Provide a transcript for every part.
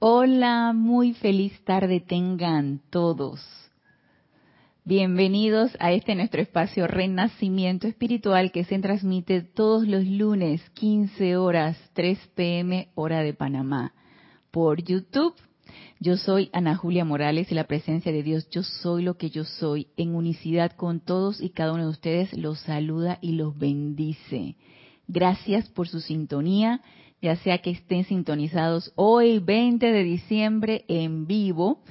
Hola, muy feliz tarde tengan todos. Bienvenidos a este nuestro espacio Renacimiento Espiritual que se transmite todos los lunes 15 horas 3 pm hora de Panamá por YouTube. Yo soy Ana Julia Morales y la presencia de Dios, yo soy lo que yo soy, en unicidad con todos y cada uno de ustedes los saluda y los bendice. Gracias por su sintonía ya sea que estén sintonizados hoy 20 de diciembre en vivo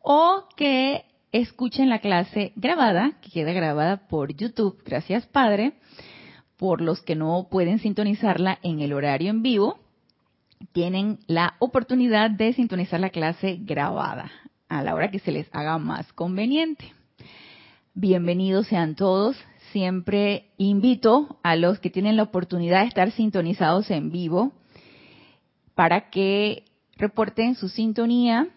o que escuchen la clase grabada, que queda grabada por YouTube, gracias Padre, por los que no pueden sintonizarla en el horario en vivo, tienen la oportunidad de sintonizar la clase grabada a la hora que se les haga más conveniente. Bienvenidos sean todos. Siempre invito a los que tienen la oportunidad de estar sintonizados en vivo para que reporten su sintonía,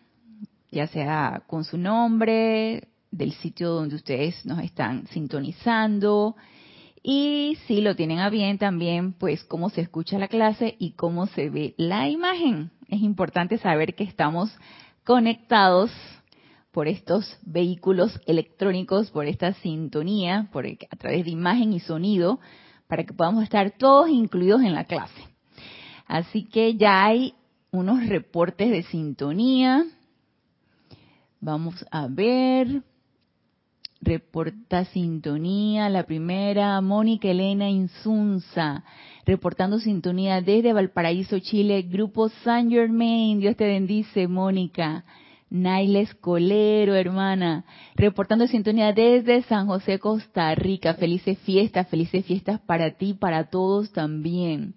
ya sea con su nombre, del sitio donde ustedes nos están sintonizando y si lo tienen a bien también, pues cómo se escucha la clase y cómo se ve la imagen. Es importante saber que estamos conectados por estos vehículos electrónicos, por esta sintonía, por a través de imagen y sonido, para que podamos estar todos incluidos en la clase. Así que ya hay unos reportes de sintonía. Vamos a ver. Reporta sintonía, la primera, Mónica Elena Insunza, reportando sintonía desde Valparaíso, Chile, Grupo San Germain, Dios te bendice, Mónica. Naila Escolero, hermana, reportando sintonía desde San José, Costa Rica. Felices fiestas, felices fiestas para ti, para todos también.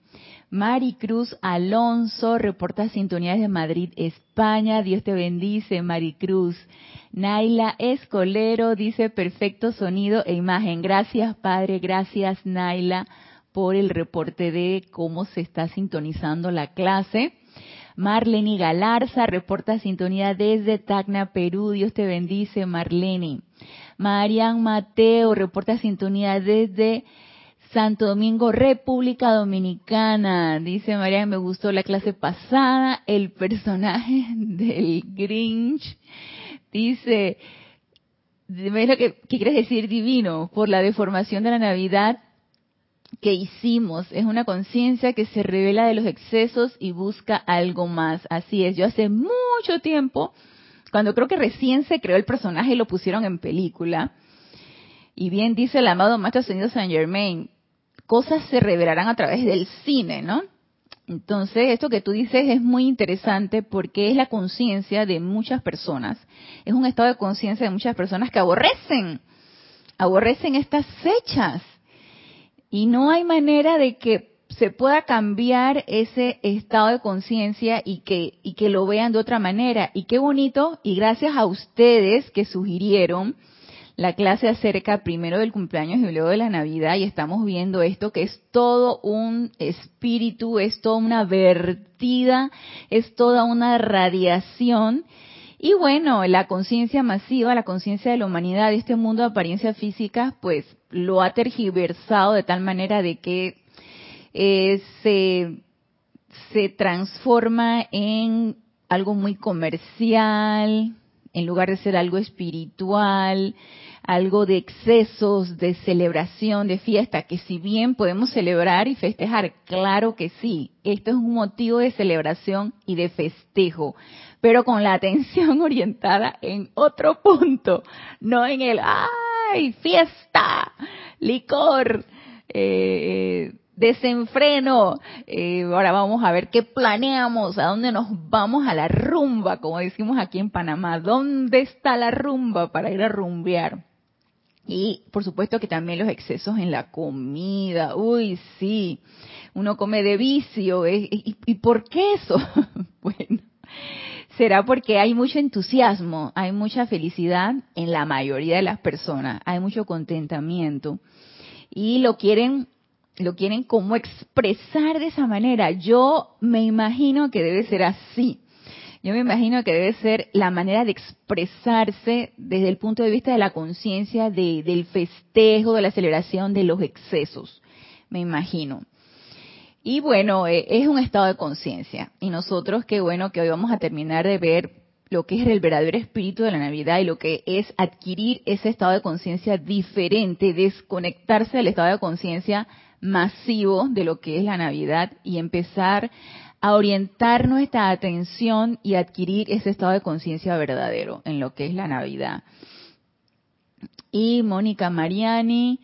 Maricruz Alonso reporta sintonías de Madrid, España. Dios te bendice, Maricruz. Naila Escolero dice perfecto sonido e imagen. Gracias, Padre. Gracias, Naila, por el reporte de cómo se está sintonizando la clase. Marlene Galarza reporta sintonía desde Tacna, Perú. Dios te bendice, Marlene. Marian Mateo reporta sintonía desde Santo Domingo, República Dominicana. Dice María, me gustó la clase pasada, el personaje del Grinch. Dice, ¿qué, ¿qué quieres decir divino? Por la deformación de la Navidad que hicimos. Es una conciencia que se revela de los excesos y busca algo más. Así es. Yo hace mucho tiempo, cuando creo que recién se creó el personaje y lo pusieron en película, y bien dice el amado Maestro Señor Saint Germain, cosas se revelarán a través del cine, ¿no? Entonces, esto que tú dices es muy interesante porque es la conciencia de muchas personas, es un estado de conciencia de muchas personas que aborrecen, aborrecen estas fechas. Y no hay manera de que se pueda cambiar ese estado de conciencia y que, y que lo vean de otra manera. Y qué bonito, y gracias a ustedes que sugirieron la clase acerca primero del cumpleaños y luego de la Navidad y estamos viendo esto que es todo un espíritu, es toda una vertida, es toda una radiación. Y bueno, la conciencia masiva, la conciencia de la humanidad, de este mundo de apariencia física, pues lo ha tergiversado de tal manera de que eh, se, se transforma en algo muy comercial, en lugar de ser algo espiritual, algo de excesos, de celebración, de fiesta, que si bien podemos celebrar y festejar, claro que sí, esto es un motivo de celebración y de festejo, pero con la atención orientada en otro punto, no en el, ¡ay, fiesta! licor, eh, desenfreno. Eh, ahora vamos a ver qué planeamos, a dónde nos vamos a la rumba, como decimos aquí en Panamá. ¿Dónde está la rumba para ir a rumbear? Y por supuesto que también los excesos en la comida. Uy, sí, uno come de vicio. ¿eh? ¿Y, por qué eso? bueno, será porque hay mucho entusiasmo, hay mucha felicidad en la mayoría de las personas, hay mucho contentamiento y lo quieren lo quieren como expresar de esa manera. Yo me imagino que debe ser así. Yo me imagino que debe ser la manera de expresarse desde el punto de vista de la conciencia del festejo, de la celebración de los excesos. Me imagino. Y bueno, eh, es un estado de conciencia. Y nosotros, qué bueno que hoy vamos a terminar de ver lo que es el verdadero espíritu de la Navidad y lo que es adquirir ese estado de conciencia diferente, desconectarse del estado de conciencia masivo de lo que es la Navidad y empezar a orientar nuestra atención y adquirir ese estado de conciencia verdadero en lo que es la Navidad. Y Mónica Mariani,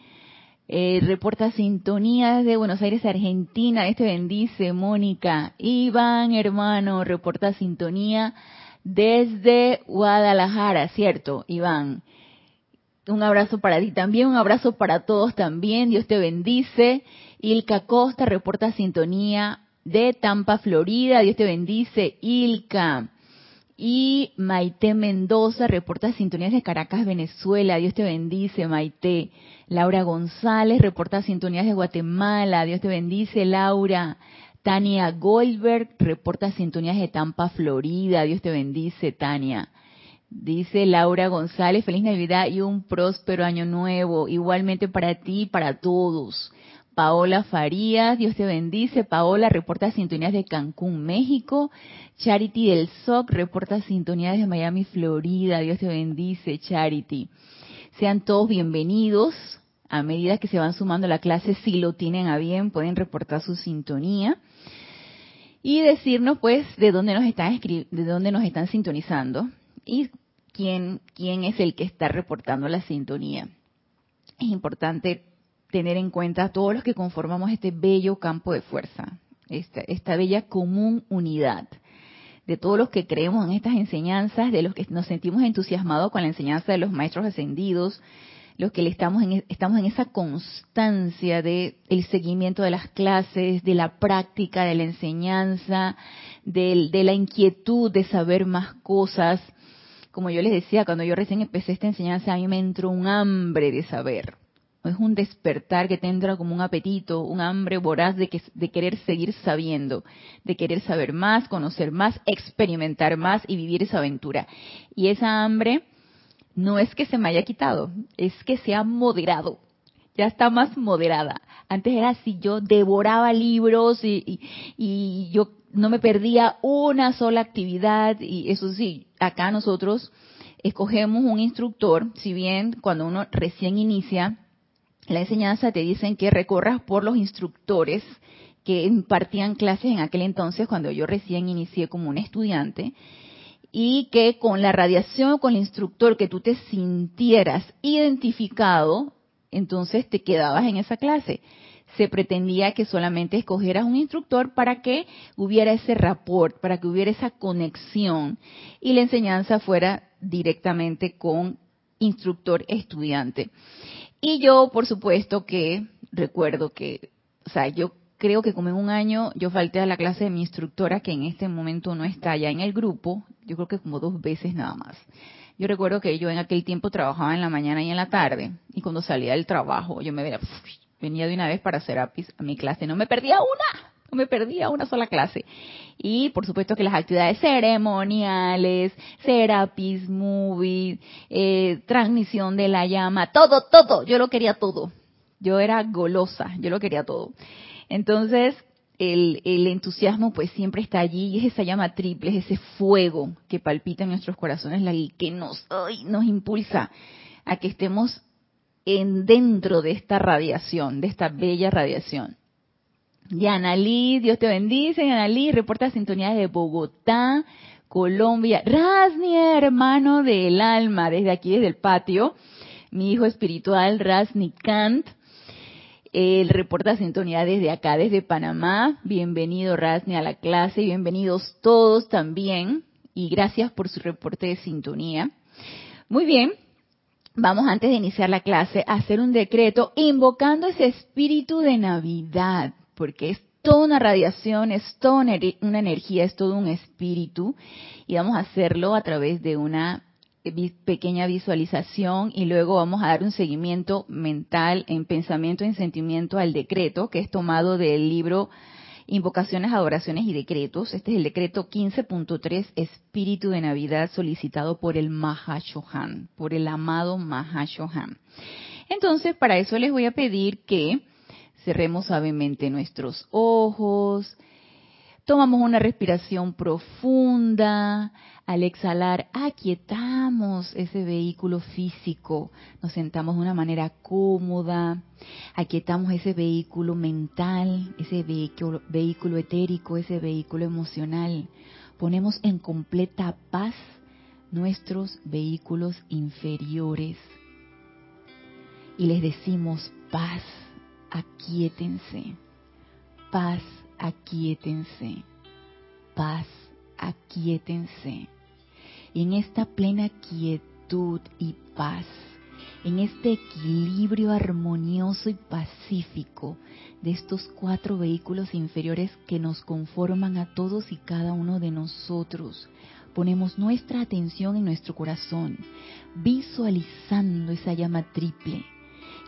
eh, reporta sintonía desde Buenos Aires, Argentina. Este bendice, Mónica. Iván, hermano, reporta sintonía desde Guadalajara, ¿cierto, Iván? Un abrazo para ti también, un abrazo para todos también. Dios te bendice. Ilka Costa reporta sintonía de Tampa, Florida. Dios te bendice, Ilka. Y Maite Mendoza reporta sintonías de Caracas, Venezuela. Dios te bendice, Maite. Laura González reporta sintonías de Guatemala. Dios te bendice, Laura. Tania Goldberg reporta sintonías de Tampa, Florida. Dios te bendice, Tania. Dice Laura González, feliz Navidad y un próspero año nuevo, igualmente para ti y para todos. Paola Farías, Dios te bendice. Paola reporta sintonías de Cancún, México. Charity del SOC reporta sintonías de Miami, Florida. Dios te bendice, Charity. Sean todos bienvenidos. A medida que se van sumando a la clase, si lo tienen a bien, pueden reportar su sintonía y decirnos, pues, de dónde nos están de dónde nos están sintonizando y quién quién es el que está reportando la sintonía. Es importante tener en cuenta a todos los que conformamos este bello campo de fuerza, esta, esta bella común unidad de todos los que creemos en estas enseñanzas, de los que nos sentimos entusiasmados con la enseñanza de los maestros ascendidos, los que le estamos en, estamos en esa constancia de seguimiento de las clases, de la práctica, de la enseñanza, de, de la inquietud de saber más cosas. Como yo les decía, cuando yo recién empecé esta enseñanza, a mí me entró un hambre de saber es un despertar que tendrá como un apetito, un hambre voraz de, que, de querer seguir sabiendo, de querer saber más, conocer más, experimentar más y vivir esa aventura. Y esa hambre no es que se me haya quitado, es que se ha moderado, ya está más moderada. Antes era así, yo devoraba libros y, y, y yo no me perdía una sola actividad y eso sí, acá nosotros escogemos un instructor, si bien cuando uno recién inicia, la enseñanza te dicen que recorras por los instructores que impartían clases en aquel entonces cuando yo recién inicié como un estudiante y que con la radiación o con el instructor que tú te sintieras identificado, entonces te quedabas en esa clase. Se pretendía que solamente escogieras un instructor para que hubiera ese rapport, para que hubiera esa conexión y la enseñanza fuera directamente con instructor-estudiante. Y yo, por supuesto, que recuerdo que, o sea, yo creo que como en un año yo falté a la clase de mi instructora, que en este momento no está ya en el grupo, yo creo que como dos veces nada más. Yo recuerdo que yo en aquel tiempo trabajaba en la mañana y en la tarde, y cuando salía del trabajo yo me veía, venía de una vez para hacer a mi clase, no me perdía una, no me perdía una sola clase. Y por supuesto que las actividades ceremoniales, Serapis Movie, eh, transmisión de la llama, todo, todo, yo lo quería todo. Yo era golosa, yo lo quería todo. Entonces, el, el, entusiasmo pues siempre está allí y es esa llama triple, es ese fuego que palpita en nuestros corazones y que nos, nos impulsa a que estemos en dentro de esta radiación, de esta bella radiación. Yanalí, Dios te bendice. Yanalí, reporta sintonía de Bogotá, Colombia. Rasni, hermano del alma, desde aquí, desde el patio. Mi hijo espiritual, Rasni Kant. Él reporta sintonía desde acá, desde Panamá. Bienvenido, Rasni, a la clase. Bienvenidos todos también. Y gracias por su reporte de sintonía. Muy bien. Vamos antes de iniciar la clase a hacer un decreto invocando ese espíritu de Navidad porque es toda una radiación, es toda una energía, es todo un espíritu, y vamos a hacerlo a través de una pequeña visualización y luego vamos a dar un seguimiento mental en pensamiento, en sentimiento al decreto que es tomado del libro Invocaciones, Adoraciones y Decretos. Este es el decreto 15.3, Espíritu de Navidad, solicitado por el Mahashohan, por el amado Mahashohan. Entonces, para eso les voy a pedir que Cerremos suavemente nuestros ojos. Tomamos una respiración profunda. Al exhalar, aquietamos ese vehículo físico. Nos sentamos de una manera cómoda. Aquietamos ese vehículo mental, ese vehículo, vehículo etérico, ese vehículo emocional. Ponemos en completa paz nuestros vehículos inferiores. Y les decimos paz, aquíétense. Paz, aquíétense. Paz, aquíétense. Y en esta plena quietud y paz, en este equilibrio armonioso y pacífico de estos cuatro vehículos inferiores que nos conforman a todos y cada uno de nosotros, ponemos nuestra atención en nuestro corazón, visualizando esa llama triple,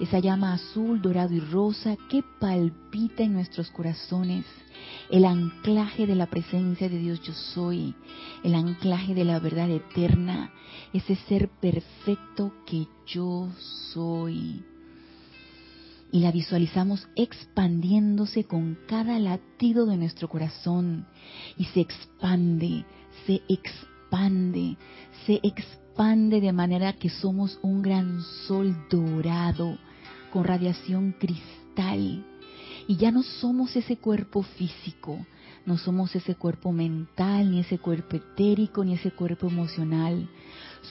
esa llama azul, dorado y rosa que palpita en nuestros corazones, el anclaje de la presencia de Dios yo soy, el anclaje de la verdad eterna, ese ser perfecto que yo soy. Y la visualizamos expandiéndose con cada latido de nuestro corazón. Y se expande, se expande, se expande de manera que somos un gran sol dorado con radiación cristal. Y ya no somos ese cuerpo físico, no somos ese cuerpo mental, ni ese cuerpo etérico, ni ese cuerpo emocional.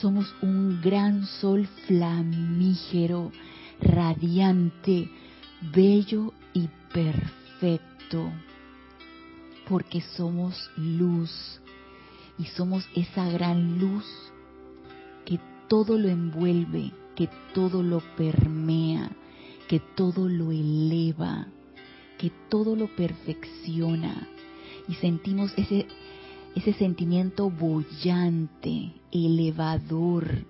Somos un gran sol flamígero, radiante, bello y perfecto. Porque somos luz, y somos esa gran luz que todo lo envuelve, que todo lo permea, que todo lo eleva, que todo lo perfecciona y sentimos ese ese sentimiento bollante, elevador,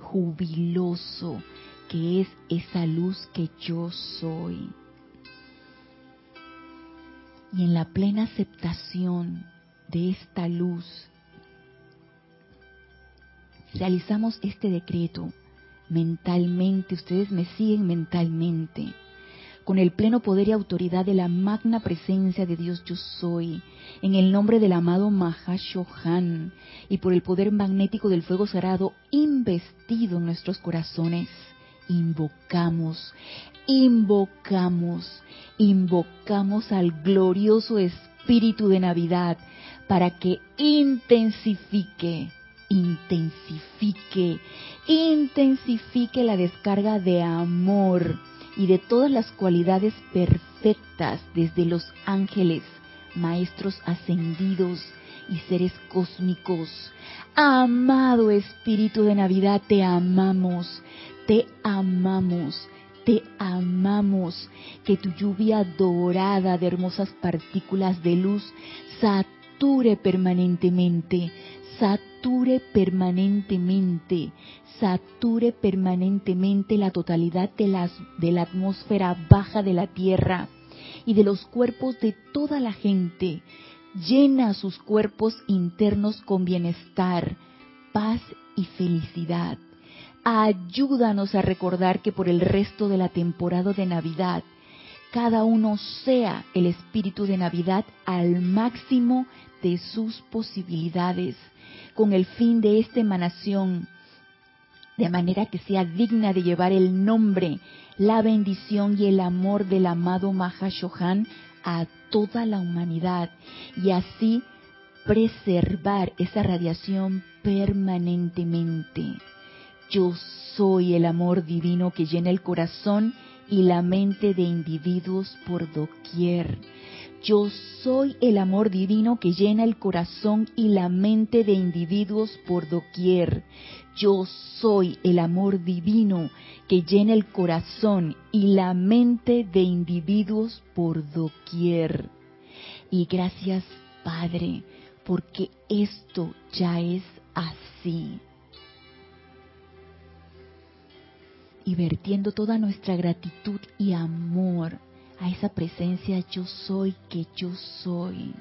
jubiloso, que es esa luz que yo soy. Y en la plena aceptación de esta luz, realizamos este decreto mentalmente, ustedes me siguen mentalmente, con el pleno poder y autoridad de la magna presencia de Dios yo soy, en el nombre del amado Mahashohan y por el poder magnético del fuego sagrado investido en nuestros corazones. Invocamos, invocamos, invocamos al glorioso Espíritu de Navidad para que intensifique intensifique, intensifique la descarga de amor y de todas las cualidades perfectas desde los ángeles, maestros ascendidos y seres cósmicos. Amado Espíritu de Navidad, te amamos, te amamos, te amamos. Que tu lluvia dorada de hermosas partículas de luz sature permanentemente, sature permanentemente, sature permanentemente la totalidad de, de la atmósfera baja de la Tierra y de los cuerpos de toda la gente. Llena sus cuerpos internos con bienestar, paz y felicidad. Ayúdanos a recordar que por el resto de la temporada de Navidad, cada uno sea el espíritu de Navidad al máximo de sus posibilidades con el fin de esta emanación, de manera que sea digna de llevar el nombre, la bendición y el amor del amado Mahashohan a toda la humanidad y así preservar esa radiación permanentemente. Yo soy el amor divino que llena el corazón y la mente de individuos por doquier. Yo soy el amor divino que llena el corazón y la mente de individuos por doquier. Yo soy el amor divino que llena el corazón y la mente de individuos por doquier. Y gracias, Padre, porque esto ya es así. Y vertiendo toda nuestra gratitud y amor a esa presencia yo soy que yo soy.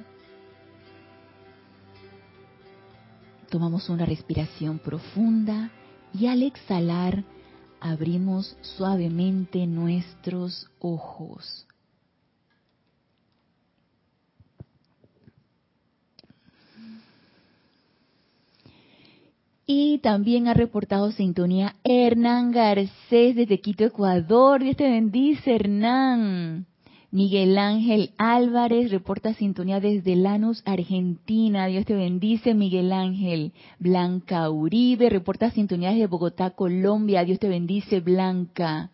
Tomamos una respiración profunda y al exhalar abrimos suavemente nuestros ojos. Y también ha reportado sintonía Hernán Garcés desde Quito, Ecuador. Dios te bendice, Hernán. Miguel Ángel Álvarez reporta sintonía desde Lanús, Argentina. Dios te bendice, Miguel Ángel. Blanca Uribe reporta sintonía desde Bogotá, Colombia. Dios te bendice, Blanca.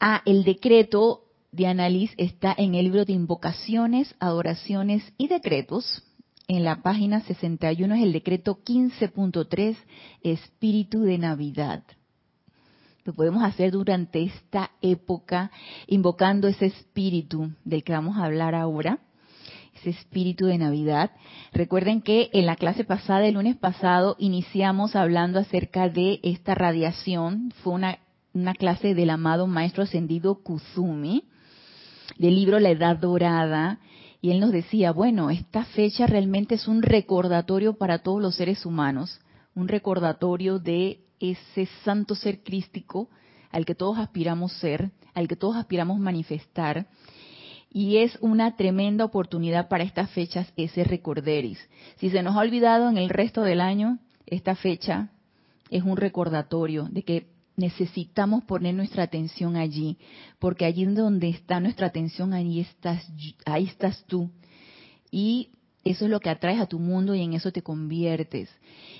Ah, el decreto de Annalise está en el libro de invocaciones, adoraciones y decretos. En la página 61 es el decreto 15.3, Espíritu de Navidad. Lo podemos hacer durante esta época, invocando ese espíritu del que vamos a hablar ahora, ese espíritu de Navidad. Recuerden que en la clase pasada, el lunes pasado, iniciamos hablando acerca de esta radiación. Fue una, clase del amado Maestro Ascendido Kuzumi, del libro La Edad Dorada. Y él nos decía, bueno, esta fecha realmente es un recordatorio para todos los seres humanos, un recordatorio de ese santo ser crístico al que todos aspiramos ser, al que todos aspiramos manifestar. Y es una tremenda oportunidad para estas fechas ese recorderis. Si se nos ha olvidado en el resto del año, esta fecha es un recordatorio de que necesitamos poner nuestra atención allí, porque allí donde está nuestra atención, ahí estás, ahí estás tú. Y eso es lo que atraes a tu mundo y en eso te conviertes.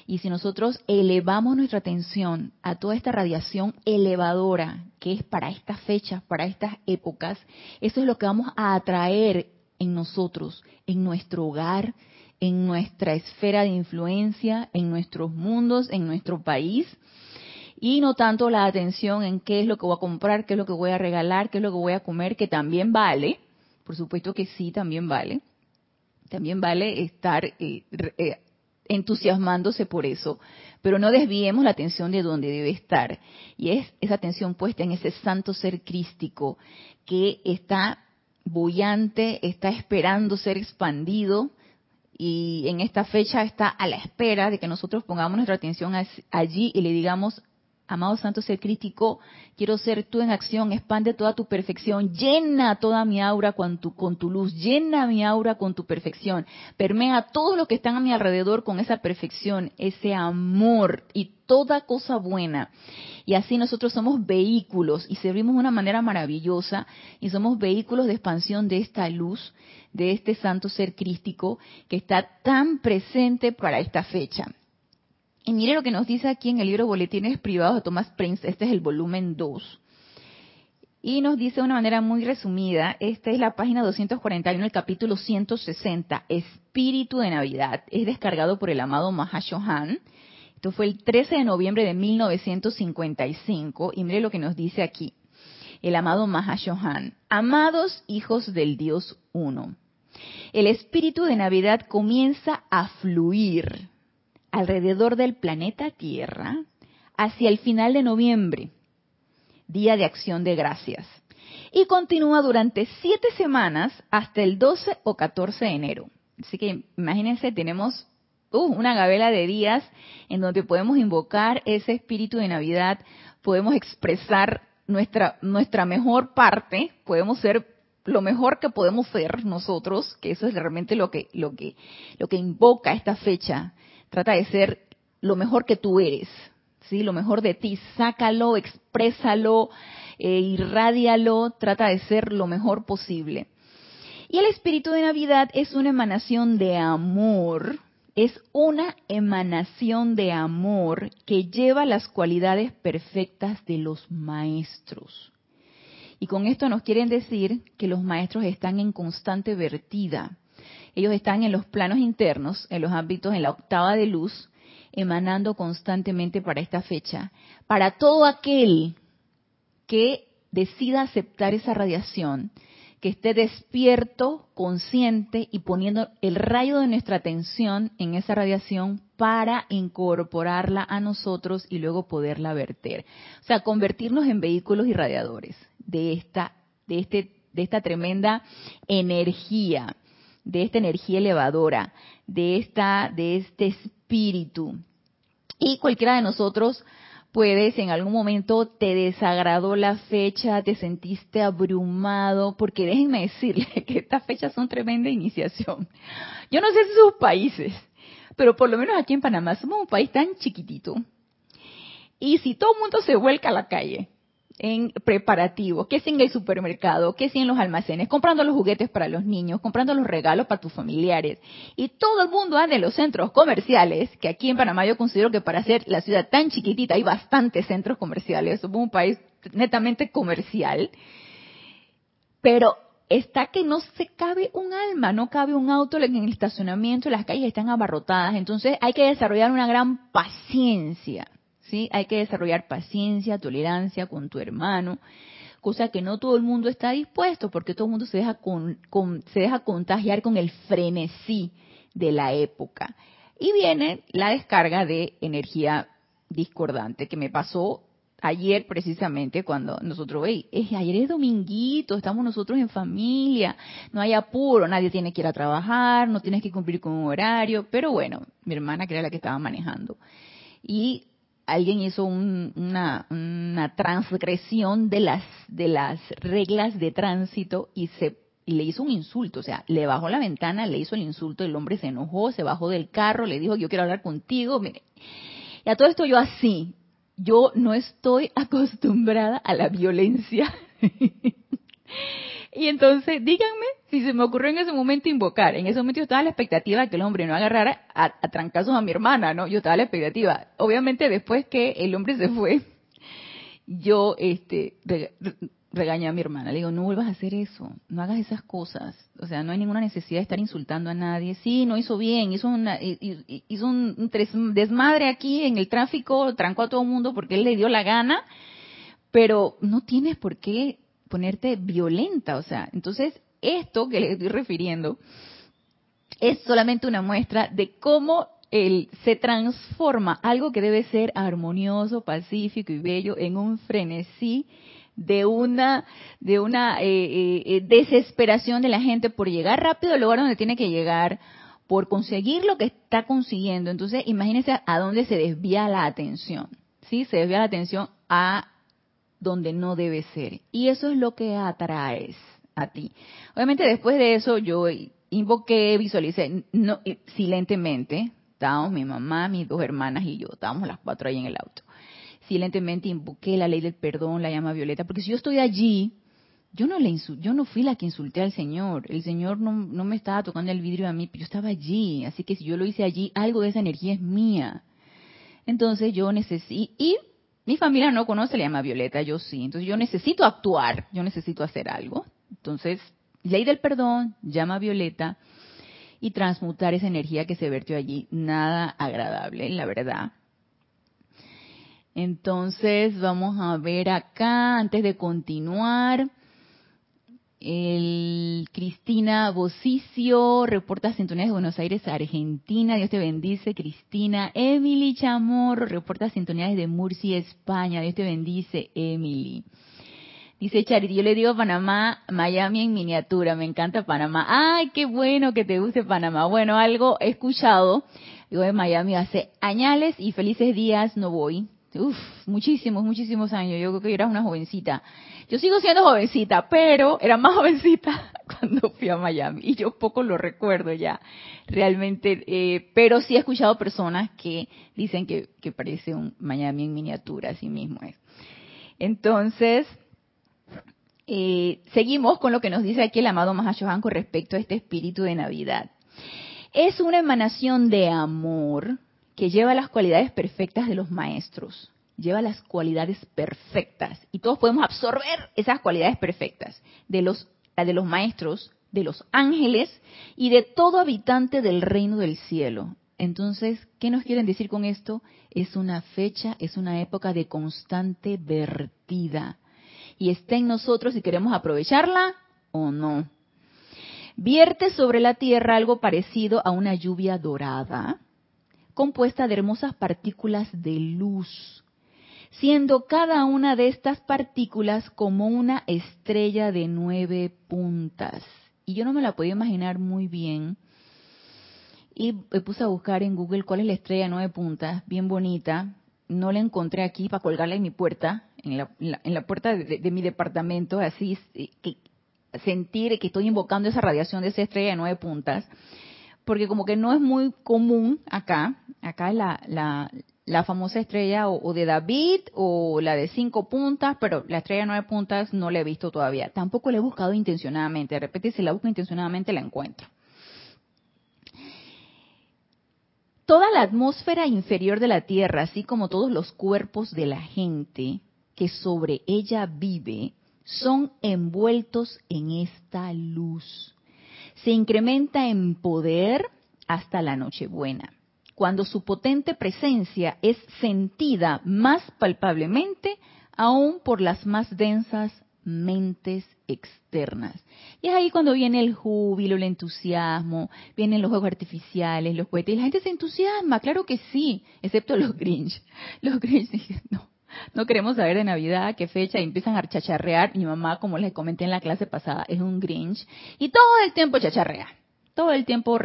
Y si nosotros elevamos nuestra atención a toda esta radiación elevadora que es para estas fechas, para estas épocas, eso es lo que vamos a atraer en nosotros, en nuestro hogar, en nuestra esfera de influencia, en nuestros mundos, en nuestro país. Y no tanto la atención en qué es lo que voy a comprar, qué es lo que voy a regalar, qué es lo que voy a comer, que también vale, por supuesto que sí, también vale. También vale estar eh, eh, entusiasmándose por eso, pero no desviemos la atención de donde debe estar. Y es esa atención puesta en ese santo ser crístico que está bullante, está esperando ser expandido y en esta fecha está a la espera de que nosotros pongamos nuestra atención allí y le digamos, amado santo ser crítico, quiero ser tú en acción, expande toda tu perfección, llena toda mi aura con tu, luz, llena mi aura con tu perfección, permea todo lo que están a mi alrededor con esa perfección, ese amor y toda cosa buena. Y así nosotros somos vehículos y servimos de una manera maravillosa y somos vehículos de expansión de esta luz, de este santo ser crístico que está tan presente para esta fecha. Y mire lo que nos dice aquí en el libro Boletines Privados de Thomas Prince, este es el volumen 2. Y nos dice de una manera muy resumida, esta es la página 241, el capítulo 160, Espíritu de Navidad. Es descargado por el amado Mahashohan. Esto fue el 13 de noviembre de 1955. Y mire lo que nos dice aquí, el amado Mahashohan. Amados hijos del Dios Uno, el Espíritu de Navidad comienza a fluir alrededor del planeta Tierra hacia el final de noviembre, Día de Acción de Gracias, y continúa durante siete semanas hasta el 12 o 14 de enero. Así que imagínense, tenemos uh, una gavela de días en donde podemos invocar ese espíritu de Navidad, podemos expresar nuestra, nuestra mejor parte, podemos ser lo mejor que podemos ser nosotros, que eso es realmente lo que, lo que, lo que invoca esta fecha Trata de ser lo mejor que tú eres, ¿sí? Lo mejor de ti. Sácalo, exprésalo, eh, irradialo. Trata de ser lo mejor posible. Y el espíritu de Navidad es una emanación de amor, es una emanación de amor que lleva las cualidades perfectas de los maestros. Y con esto nos quieren decir que los maestros están en constante vertida. Ellos están en los planos internos, en los ámbitos, en la octava de luz, emanando constantemente para esta fecha. Para todo aquel que decida aceptar esa radiación, que esté despierto, consciente y poniendo el rayo de nuestra atención en esa radiación para incorporarla a nosotros y luego poderla verter. O sea, convertirnos en vehículos irradiadores de esta, de este, de esta tremenda energía de esta energía elevadora, de esta, de este espíritu. Y cualquiera de nosotros puede, si en algún momento te desagradó la fecha, te sentiste abrumado, porque déjenme decirle que estas fechas son tremenda iniciación. Yo no sé si sus países, Pero por lo menos aquí en Panamá somos un país tan chiquitito. Y si todo el mundo se vuelca a la calle en preparativos, que si en el supermercado, que si en los almacenes, comprando los juguetes para los niños, comprando los regalos para tus familiares, y todo el mundo anda en los centros comerciales, que aquí en Panamá yo considero que para ser la ciudad tan chiquitita hay bastantes centros comerciales, somos un país netamente comercial, pero está que no se cabe un alma, no cabe un auto en el estacionamiento, las calles están abarrotadas, entonces hay que desarrollar una gran paciencia ¿sí? Hay que desarrollar paciencia, tolerancia con tu hermano, cosa que no todo el mundo está dispuesto, porque todo el mundo se deja, con, se deja contagiar con el frenesí de la época. Y viene la descarga de energía discordante que me pasó ayer precisamente cuando nosotros, veis, es, ayer es dominguito, estamos nosotros en familia, no hay apuro, nadie tiene que ir a trabajar, no tienes que cumplir con un horario, pero bueno, mi hermana que era la que estaba manejando. Y alguien hizo una, transgresión de las, de las reglas de tránsito y se le hizo un insulto, o sea, le bajó la ventana, le hizo el insulto, el hombre se enojó, se bajó del carro, le dijo, yo quiero hablar contigo, mire. Y a todo esto yo así, yo no estoy acostumbrada a la violencia. Y entonces, díganme si se me ocurrió en ese momento invocar. En ese momento yo estaba a la expectativa de que el hombre no agarrara a, trancazos a mi hermana, ¿no? Yo estaba a la expectativa. Obviamente después que el hombre se fue, yo este regañé a mi hermana. Le digo, no vuelvas a hacer eso, no hagas esas cosas. O sea, no hay ninguna necesidad de estar insultando a nadie. Sí, no hizo bien, hizo, una, hizo un desmadre aquí en el tráfico, trancó a todo el mundo porque él le dio la gana, pero no tienes por qué ponerte violenta, o sea, entonces esto que le estoy refiriendo es solamente una muestra de cómo el, se transforma algo que debe ser armonioso, pacífico y bello en un frenesí de una de una eh, eh, eh, desesperación de la gente por llegar rápido al lugar donde tiene que llegar, por conseguir lo que está consiguiendo. Entonces, imagínense a dónde se desvía la atención. ¿Sí? Se desvía la atención a donde no debe ser. Y eso es lo que atraes a ti. Obviamente después de eso yo invoqué, visualicé, no, silentemente, estábamos mi mamá, mis dos hermanas y yo, estábamos las cuatro ahí en el auto. Silentemente invoqué la ley del perdón, la llama violeta, porque si yo estoy allí, yo no le yo no fui la que insulté al Señor. El Señor no, me estaba tocando el vidrio a mí, yo estaba allí. Así que si yo lo hice allí, algo de esa energía es mía. Entonces yo necesito, y mi familia no conoce la llama violeta, yo sí. Entonces yo necesito actuar, yo necesito hacer algo. Entonces, ley del perdón, llama violeta y transmutar esa energía que se vertió allí. Nada agradable, la verdad. Entonces, vamos a ver acá, antes de continuar, el Cristina Bocicio reporta sintonías de Buenos Aires, Argentina. Dios te bendice, Cristina. Emily Chamorro reporta sintonías de Murcia, España. Dios te bendice, Emily. Dice Charity, yo le digo Panamá, Miami en miniatura. Me encanta Panamá. Ay, qué bueno que te guste Panamá. Bueno, algo he escuchado. Digo de Miami hace añales y felices días no voy. Uf, muchísimos, muchísimos años. Yo creo que era una jovencita. Yo sigo siendo jovencita, pero era más jovencita cuando fui a Miami y yo poco lo recuerdo ya, realmente. Eh, pero sí he escuchado personas que dicen que, parece un Miami en miniatura, así mismo es. Entonces, eh, seguimos con lo que nos dice aquí el amado Mahashohan con respecto a este espíritu de Navidad. Es una emanación de amor que lleva las cualidades perfectas de los maestros, lleva las cualidades perfectas y todos podemos absorber esas cualidades perfectas de los de los maestros, de los ángeles y de todo habitante del reino del cielo. Entonces, ¿qué nos quieren decir con esto? Es una fecha, es una época de constante vertida y está en nosotros si queremos aprovecharla o no. Vierte sobre la tierra algo parecido a una lluvia dorada, compuesta de hermosas partículas de luz, siendo cada una de estas partículas como una estrella de nueve puntas. Y yo no me la podía imaginar muy bien. Y me puse a buscar en Google cuál es la estrella de nueve puntas, bien bonita. No la encontré aquí para colgarla en mi puerta, en la, puerta de, mi departamento, así, que sentir que estoy invocando esa radiación de esa estrella de nueve puntas porque como que no es muy común acá, acá la, la, la famosa estrella o, de David o la de cinco puntas, pero la estrella de nueve puntas no la he visto todavía. Tampoco la he buscado intencionadamente. De repente si la busco intencionadamente la encuentro. Toda la atmósfera inferior de la Tierra, así como todos los cuerpos de la gente que sobre ella vive, son envueltos en esta luz. Se incrementa en poder hasta la Nochebuena cuando su potente presencia es sentida más palpablemente aún por las más densas mentes externas. Y es ahí cuando viene el júbilo, el entusiasmo, vienen los juegos artificiales, los cohetes, y la gente se entusiasma, claro que sí, excepto los Grinch. Los Grinch dicen, no, no queremos saber de Navidad, qué fecha, y empiezan a chacharrear. Mi mamá, como les comenté en la clase pasada, es un Grinch, y todo el tiempo chacharrea todo el tiempo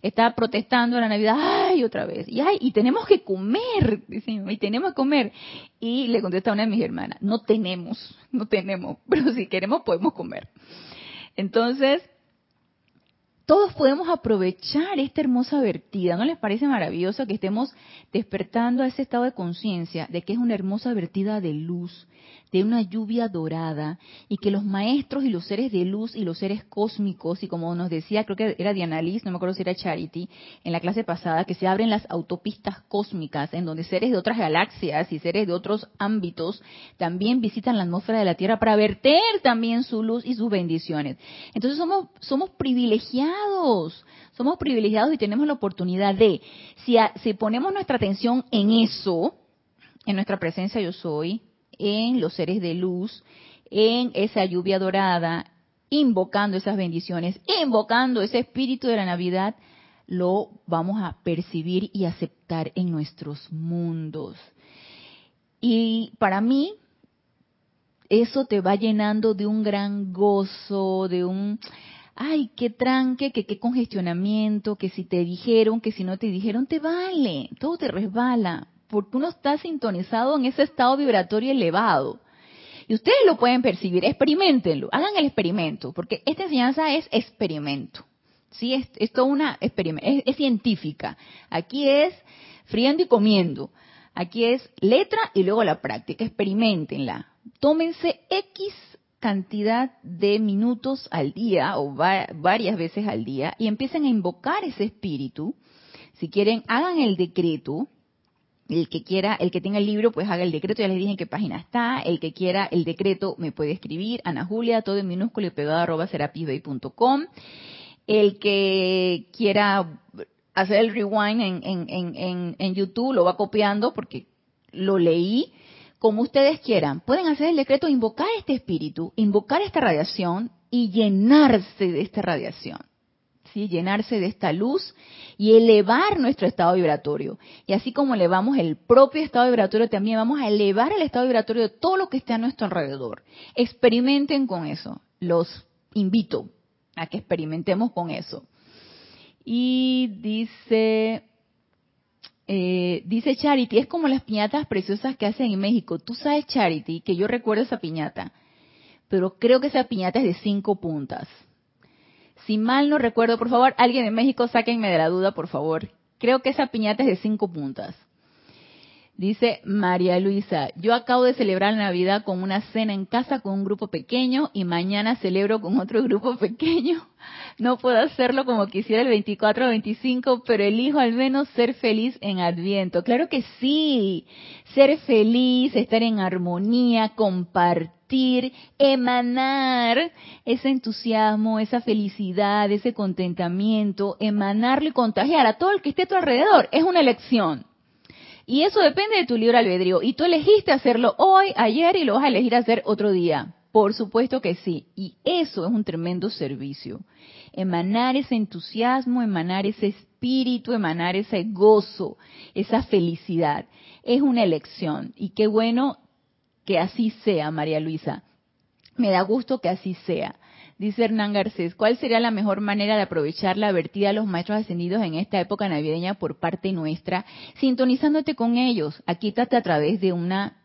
está protestando la Navidad, ay, otra vez, y ay, y tenemos que comer, y tenemos que comer. Y le contesta una de mis hermanas, no tenemos, no tenemos, pero si queremos podemos comer. Entonces, todos podemos aprovechar esta hermosa vertida. ¿No les parece maravilloso que estemos despertando a ese estado de conciencia de que es una hermosa vertida de luz, de una lluvia dorada y que los maestros y los seres de luz y los seres cósmicos, y como nos decía, creo que era Diana Liz, no me acuerdo si era Charity, en la clase pasada, que se abren las autopistas cósmicas en donde seres de otras galaxias y seres de otros ámbitos también visitan la atmósfera de la Tierra para verter también su luz y sus bendiciones. Entonces somos, somos privilegiados, somos privilegiados y tenemos la oportunidad de, si, ponemos nuestra atención en eso, en nuestra presencia yo soy, en los seres de luz, en esa lluvia dorada, invocando esas bendiciones, invocando ese espíritu de la Navidad, lo vamos a percibir y aceptar en nuestros mundos. Y para mí, eso te va llenando de un gran gozo, de un, ay, qué tranque, que qué congestionamiento, que si te dijeron, que si no te dijeron, te vale, todo te resbala porque uno está sintonizado en ese estado vibratorio elevado. Y ustedes lo pueden percibir, experimentenlo, hagan el experimento, porque esta enseñanza es experimento. ¿sí? Es, es una es, es científica. Aquí es friendo y comiendo. Aquí es letra y luego la práctica. Experimentenla. Tómense X cantidad de minutos al día o varias veces al día y empiecen a invocar ese espíritu. Si quieren, hagan el decreto el que quiera, el que tenga el libro, pues haga el decreto, ya les dije en qué página está. El que quiera el decreto me puede escribir, Ana Julia, todo en minúsculo y pegado arroba serapisbay.com. El que quiera hacer el rewind en, en, en, en, YouTube lo va copiando porque lo leí. Como ustedes quieran, pueden hacer el decreto, invocar este espíritu, invocar esta radiación y llenarse de esta radiación llenarse de esta luz y elevar nuestro estado vibratorio. Y así como elevamos el propio estado vibratorio, también vamos a elevar el estado vibratorio de todo lo que esté a nuestro alrededor. Experimenten con eso. Los invito a que experimentemos con eso. Y dice, eh, dice Charity, es como las piñatas preciosas que hacen en México. Tú sabes, Charity, que yo recuerdo esa piñata, pero creo que esa piñata es de cinco puntas. Si mal no recuerdo, por favor, alguien de México, sáquenme de la duda, por favor. Creo que esa piñata es de cinco puntas. Dice María Luisa, yo acabo de celebrar Navidad con una cena en casa con un grupo pequeño y mañana celebro con otro grupo pequeño. No puedo hacerlo como quisiera el 24 o 25, pero elijo al menos ser feliz en Adviento. Claro que sí, ser feliz, estar en armonía, compartir, emanar ese entusiasmo, esa felicidad, ese contentamiento, emanarlo y contagiar a todo el que esté a tu alrededor. Es una elección. Y eso depende de tu libre albedrío. Y tú elegiste hacerlo hoy, ayer y lo vas a elegir hacer otro día. Por supuesto que sí. Y eso es un tremendo servicio. Emanar ese entusiasmo, emanar ese espíritu, emanar ese gozo, esa felicidad. Es una elección. Y qué bueno que así sea, María Luisa. Me da gusto que así sea. Dice Hernán Garcés, ¿cuál sería la mejor manera de aprovechar la vertida de los maestros ascendidos en esta época navideña por parte nuestra? Sintonizándote con ellos. Aquí a través de una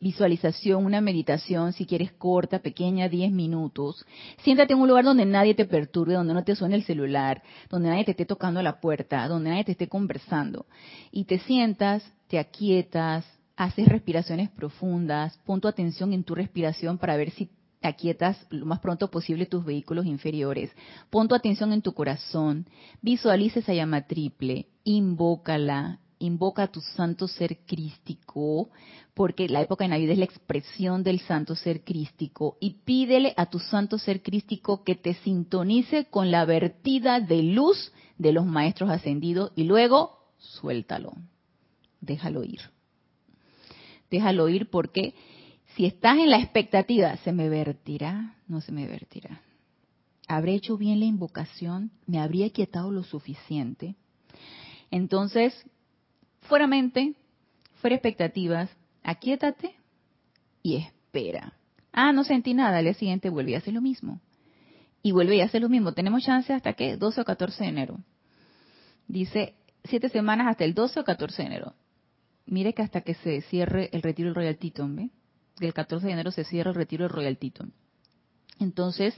visualización, una meditación, si quieres corta, pequeña, 10 minutos. Siéntate en un lugar donde nadie te perturbe, donde no te suene el celular, donde nadie te esté tocando la puerta, donde nadie te esté conversando. Y te sientas, te aquietas, haces respiraciones profundas, pon tu atención en tu respiración para ver si aquietas lo más pronto posible tus vehículos inferiores. Pon tu atención en tu corazón, visualiza esa llama triple, invócala, invoca a tu santo ser crístico, porque la época de Navidad es la expresión del santo ser crístico, y pídele a tu santo ser crístico que te sintonice con la vertida de luz de los maestros ascendidos y luego suéltalo, déjalo ir. Déjalo ir porque si estás en la expectativa, ¿se me vertirá? No se me vertirá. ¿Habré hecho bien la invocación? ¿Me habría quietado lo suficiente? Entonces, fuera mente, fuera expectativas, aquíétate y espera. Ah, no sentí nada, al día siguiente vuelve a hacer lo mismo. Y vuelve y hace lo mismo. Tenemos chance hasta que 12 o 14 de enero. Dice, siete semanas hasta el 12 o 14 de enero. Mire que hasta que se cierre el retiro del Royal Teton, ¿ve? Del 14 de enero se cierra el retiro del Royal Teton. Entonces,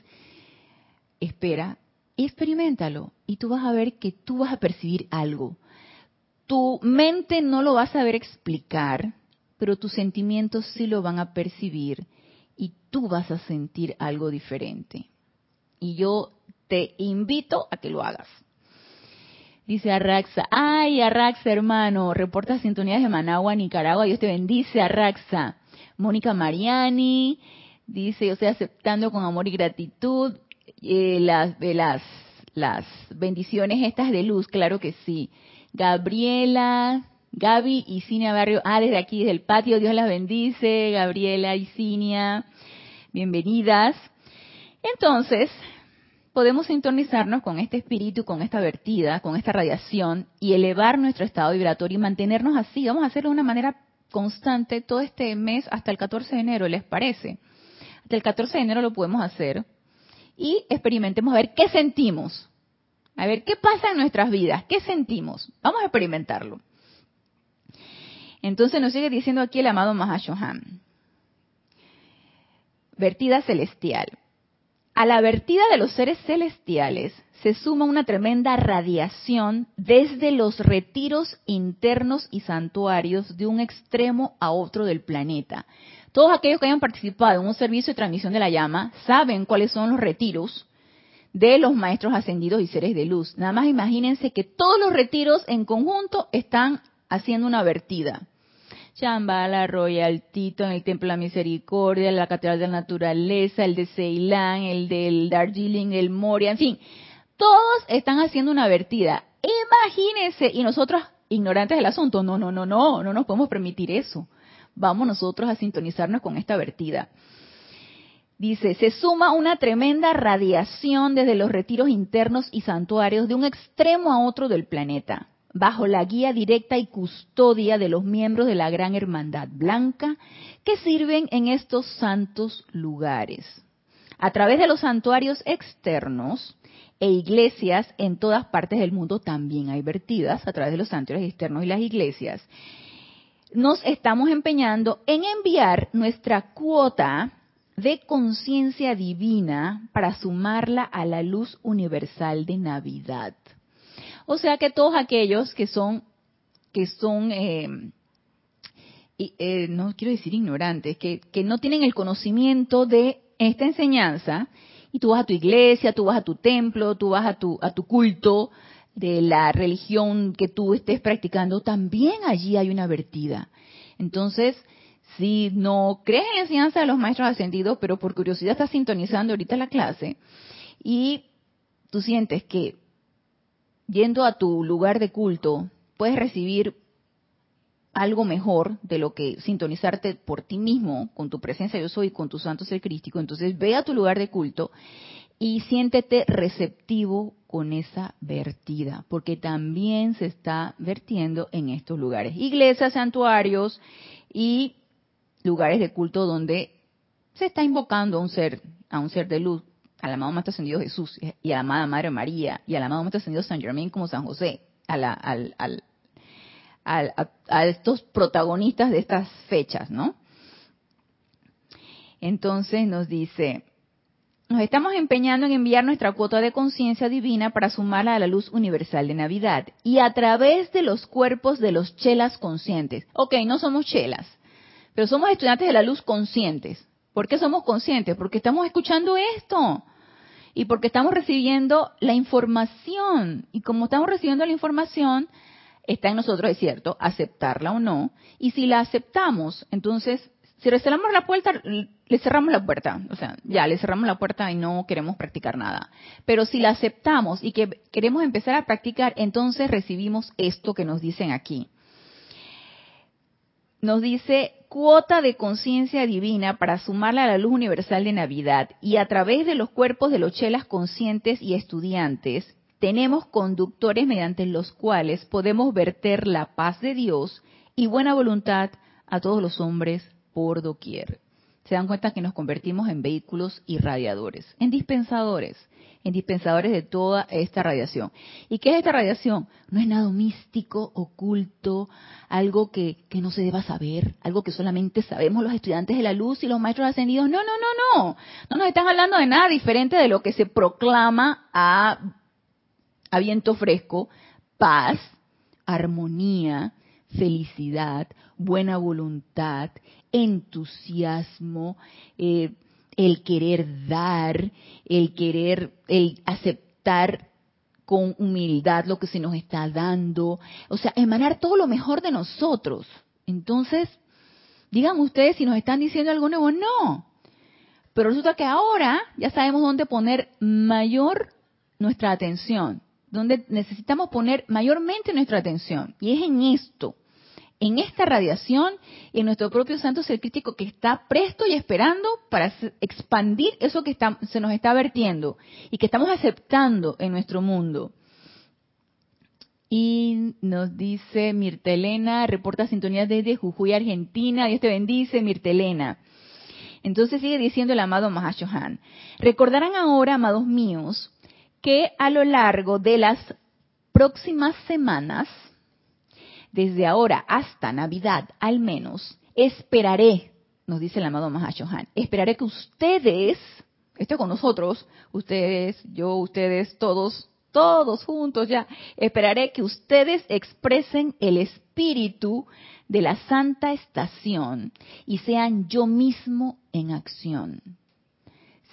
espera experimentalo. Y tú vas a ver que tú vas a percibir algo tu mente no lo va a saber explicar, pero tus sentimientos sí lo van a percibir y tú vas a sentir algo diferente. Y yo te invito a que lo hagas. Dice Arraxa, ay Arraxa hermano, reporta sintonías de Managua, Nicaragua, Dios te bendice Arraxa. Mónica Mariani, dice, yo estoy aceptando con amor y gratitud eh, las, las, las bendiciones estas de luz, claro que sí. Gabriela, Gaby y Cinia Barrio. Ah, desde aquí, desde el patio, Dios las bendice. Gabriela y Cinia, bienvenidas. Entonces, podemos sintonizarnos con este espíritu, con esta vertida, con esta radiación y elevar nuestro estado vibratorio y mantenernos así. Vamos a hacerlo de una manera constante todo este mes hasta el 14 de enero, ¿les parece? Hasta el 14 de enero lo podemos hacer y experimentemos a ver qué sentimos. A ver, ¿qué pasa en nuestras vidas? ¿Qué sentimos? Vamos a experimentarlo. Entonces nos sigue diciendo aquí el amado Mahashohan. Vertida celestial. A la vertida de los seres celestiales se suma una tremenda radiación desde los retiros internos y santuarios de un extremo a otro del planeta. Todos aquellos que hayan participado en un servicio de transmisión de la llama saben cuáles son los retiros de los maestros ascendidos y seres de luz. Nada más imagínense que todos los retiros en conjunto están haciendo una vertida. Chambala, Royal Tito, en el Templo de la Misericordia, la Catedral de la Naturaleza, el de Ceilán, el del Darjeeling, el Moria, en fin, todos están haciendo una vertida. Imagínense, y nosotros ignorantes del asunto, no, no, no, no, no nos podemos permitir eso. Vamos nosotros a sintonizarnos con esta vertida. Dice, se suma una tremenda radiación desde los retiros internos y santuarios de un extremo a otro del planeta, bajo la guía directa y custodia de los miembros de la Gran Hermandad Blanca que sirven en estos santos lugares. A través de los santuarios externos e iglesias en todas partes del mundo también hay vertidas a través de los santuarios externos y las iglesias. Nos estamos empeñando en enviar nuestra cuota de conciencia divina para sumarla a la luz universal de Navidad. O sea que todos aquellos que son, que son, eh, eh, no quiero decir ignorantes, que, que no tienen el conocimiento de esta enseñanza, y tú vas a tu iglesia, tú vas a tu templo, tú vas a tu, a tu culto de la religión que tú estés practicando, también allí hay una vertida. Entonces, si no crees en la enseñanza de los maestros ascendidos, pero por curiosidad estás sintonizando ahorita la clase y tú sientes que yendo a tu lugar de culto puedes recibir algo mejor de lo que sintonizarte por ti mismo, con tu presencia yo soy, con tu santo ser crístico, entonces ve a tu lugar de culto y siéntete receptivo con esa vertida, porque también se está vertiendo en estos lugares. Iglesias, santuarios y lugares de culto donde se está invocando a un ser, a un ser de luz, al amado Maestro Ascendido Jesús y a la amada Madre María y al amado Maestro Ascendido San Germain como San José, a, a, estos protagonistas de estas fechas, ¿no? Entonces nos dice, nos estamos empeñando en enviar nuestra cuota de conciencia divina para sumarla a la luz universal de Navidad y a través de los cuerpos de los chelas conscientes. Ok, no somos chelas, pero somos estudiantes de la luz conscientes. ¿Por qué somos conscientes? Porque estamos escuchando esto y porque estamos recibiendo la información. Y como estamos recibiendo la información, está en nosotros, es cierto, aceptarla o no. Y si la aceptamos, entonces, si cerramos la puerta, le cerramos la puerta. O sea, ya, le cerramos la puerta y no queremos practicar nada. Pero si la aceptamos y que queremos empezar a practicar, entonces recibimos esto que nos dicen aquí. Nos dice cuota de conciencia divina para sumarla a la luz universal de Navidad y a través de los cuerpos de los chelas conscientes y estudiantes tenemos conductores mediante los cuales podemos verter la paz de Dios y buena voluntad a todos los hombres por doquier. Se dan cuenta que nos convertimos en vehículos irradiadores, en dispensadores, en dispensadores de toda esta radiación. ¿Y qué es esta radiación? No es nada místico, oculto, algo que, que no se deba saber, algo que solamente sabemos los estudiantes de la luz y los maestros ascendidos. No, no, no, no. No nos están hablando de nada diferente de lo que se proclama a a viento fresco, paz, armonía, felicidad, buena voluntad, entusiasmo, eh, el querer dar, el querer, el aceptar con humildad lo que se nos está dando, o sea, emanar todo lo mejor de nosotros. Entonces, digan ustedes si nos están diciendo algo nuevo, no. Pero resulta que ahora ya sabemos dónde poner mayor nuestra atención donde necesitamos poner mayormente nuestra atención. Y es en esto, en esta radiación y en nuestro propio santo ser crítico que está presto y esperando para expandir eso que se nos está vertiendo y que estamos aceptando en nuestro mundo. Y nos dice Mirtelena, reporta sintonía desde Jujuy, Argentina. Dios te bendice, Mirtelena. Entonces sigue diciendo el amado Mahashohan. Recordarán ahora, amados míos, que a lo largo de las próximas semanas, desde ahora hasta Navidad al menos, esperaré, nos dice el amado Mahashohan, esperaré que ustedes, esto con nosotros, ustedes, yo, ustedes, todos, todos juntos ya, esperaré que ustedes expresen el espíritu de la santa estación y sean yo mismo en acción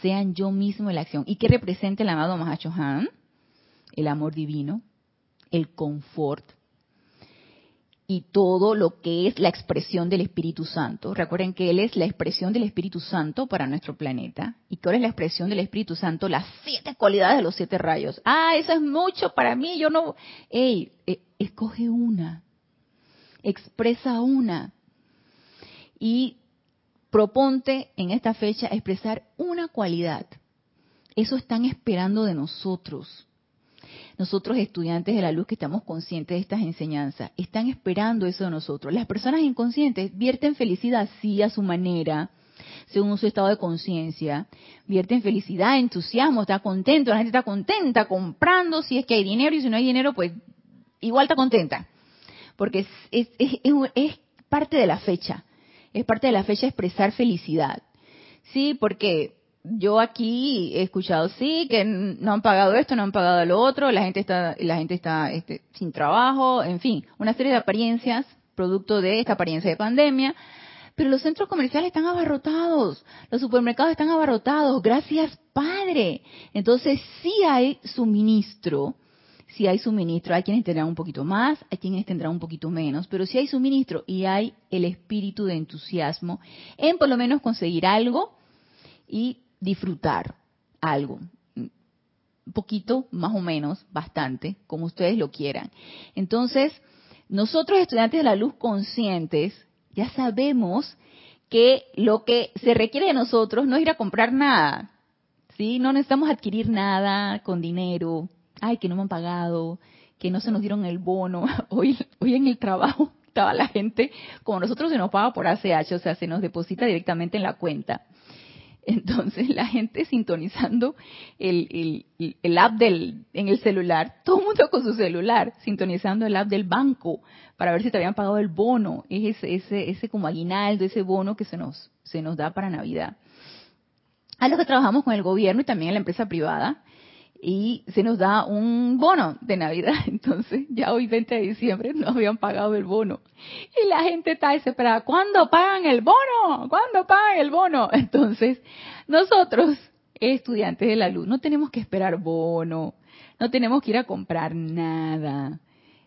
sean yo mismo en la acción. ¿Y qué representa el amado Mahacho Han? El amor divino, el confort y todo lo que es la expresión del Espíritu Santo. Recuerden que Él es la expresión del Espíritu Santo para nuestro planeta. ¿Y cuál es la expresión del Espíritu Santo? Las siete cualidades de los siete rayos. Ah, eso es mucho para mí. Yo no. Ey, eh, escoge una. Expresa una. Y proponte en esta fecha expresar una cualidad. Eso están esperando de nosotros. Nosotros estudiantes de la luz que estamos conscientes de estas enseñanzas, están esperando eso de nosotros. Las personas inconscientes vierten felicidad sí a su manera, según su estado de conciencia, vierten felicidad, entusiasmo, está contento, la gente está contenta comprando, si es que hay dinero y si no hay dinero, pues igual está contenta, porque es, es parte de la fecha es parte de la fecha expresar felicidad. Sí, porque yo aquí he escuchado sí que no han pagado esto, no han pagado lo otro, la gente está la gente está este, sin trabajo, en fin, una serie de apariencias producto de esta apariencia de pandemia. Pero los centros comerciales están abarrotados, los supermercados están abarrotados, gracias Padre. Entonces sí hay suministro si hay suministro, hay quienes tendrán un poquito más, hay quienes tendrán un poquito menos, pero si hay suministro y hay el espíritu de entusiasmo en por lo menos conseguir algo y disfrutar algo. Un poquito, más o menos, bastante, como ustedes lo quieran. Entonces, nosotros estudiantes de la luz conscientes, ya sabemos que lo que se requiere de nosotros no es ir a comprar nada, ¿sí? No necesitamos adquirir nada con dinero, ay, que no me han pagado, que no se nos dieron el bono. Hoy, hoy en el trabajo estaba la gente, como nosotros se nos paga por ACH, o sea, se nos deposita directamente en la cuenta. Entonces la gente sintonizando el, el, el, app del, en el celular, todo el mundo con su celular, sintonizando el app del banco para ver si te habían pagado el bono, es ese, ese, ese como aguinaldo, ese bono que se nos, se nos da para Navidad. a los que trabajamos con el gobierno y también en la empresa privada, y se nos da un bono de Navidad. Entonces, ya hoy 20 de diciembre no habían pagado el bono. Y la gente está desesperada. ¿Cuándo pagan el bono? ¿Cuándo pagan el bono? Entonces, nosotros, estudiantes de la luz, no tenemos que esperar bono, no tenemos que ir a comprar nada.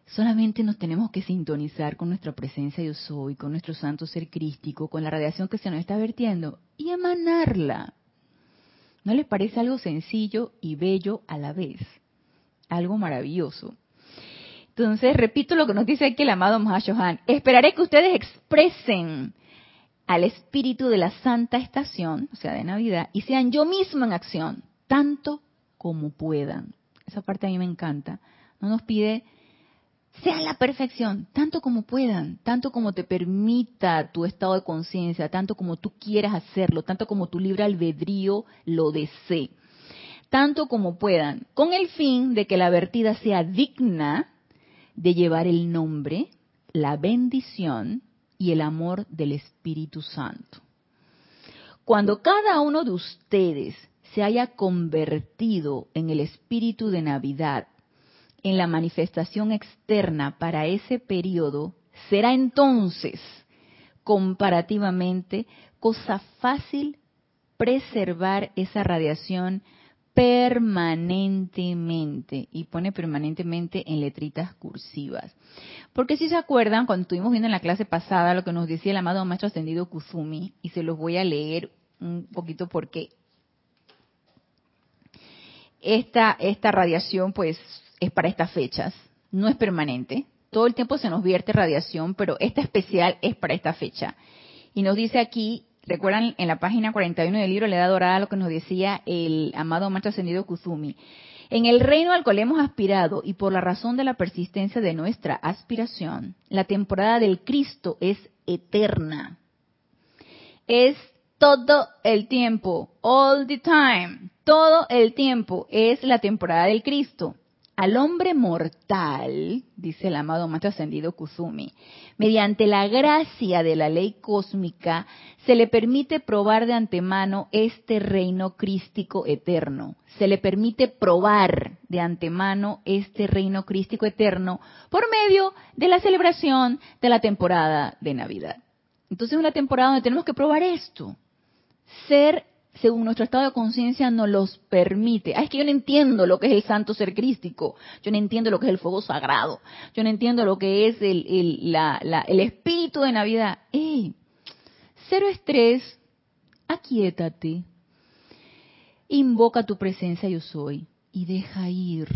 Solamente nos tenemos que sintonizar con nuestra presencia yo soy, con nuestro santo ser crístico, con la radiación que se nos está vertiendo y emanarla. ¿No les parece algo sencillo y bello a la vez? Algo maravilloso. Entonces, repito lo que nos dice aquí el amado Mahashohan. Esperaré que ustedes expresen al espíritu de la santa estación, o sea, de Navidad, y sean yo mismo en acción, tanto como puedan. Esa parte a mí me encanta. No nos pide sean la perfección, tanto como puedan, tanto como te permita tu estado de conciencia, tanto como tú quieras hacerlo, tanto como tu libre albedrío lo desee, tanto como puedan, con el fin de que la vertida sea digna de llevar el nombre, la bendición y el amor del Espíritu Santo. Cuando cada uno de ustedes se haya convertido en el espíritu de Navidad en la manifestación externa para ese periodo, será entonces comparativamente cosa fácil preservar esa radiación permanentemente y pone permanentemente en letritas cursivas. Porque si se acuerdan, cuando estuvimos viendo en la clase pasada lo que nos decía el amado maestro ascendido Kuzumi, y se los voy a leer un poquito porque esta, esta radiación pues es para estas fechas, no es permanente. Todo el tiempo se nos vierte radiación, pero esta especial es para esta fecha. Y nos dice aquí, recuerdan en la página 41 del libro Le da dorada lo que nos decía el amado maestro ascendido Kuzumi. En el reino al cual hemos aspirado y por la razón de la persistencia de nuestra aspiración, la temporada del Cristo es eterna. Es todo el tiempo, all the time, todo el tiempo es la temporada del Cristo al hombre mortal, dice el amado maestro ascendido Kusumi, mediante la gracia de la ley cósmica, se le permite probar de antemano este reino crístico eterno. Se le permite probar de antemano este reino crístico eterno por medio de la celebración de la temporada de Navidad. Entonces es una temporada donde tenemos que probar esto. Ser según nuestro estado de conciencia nos los permite. Ah, es que yo no entiendo lo que es el santo ser crístico, yo no entiendo lo que es el fuego sagrado, yo no entiendo lo que es el, el, espíritu de Navidad. ¡Ey! Cero estrés, aquietate, invoca tu presencia yo soy y deja ir,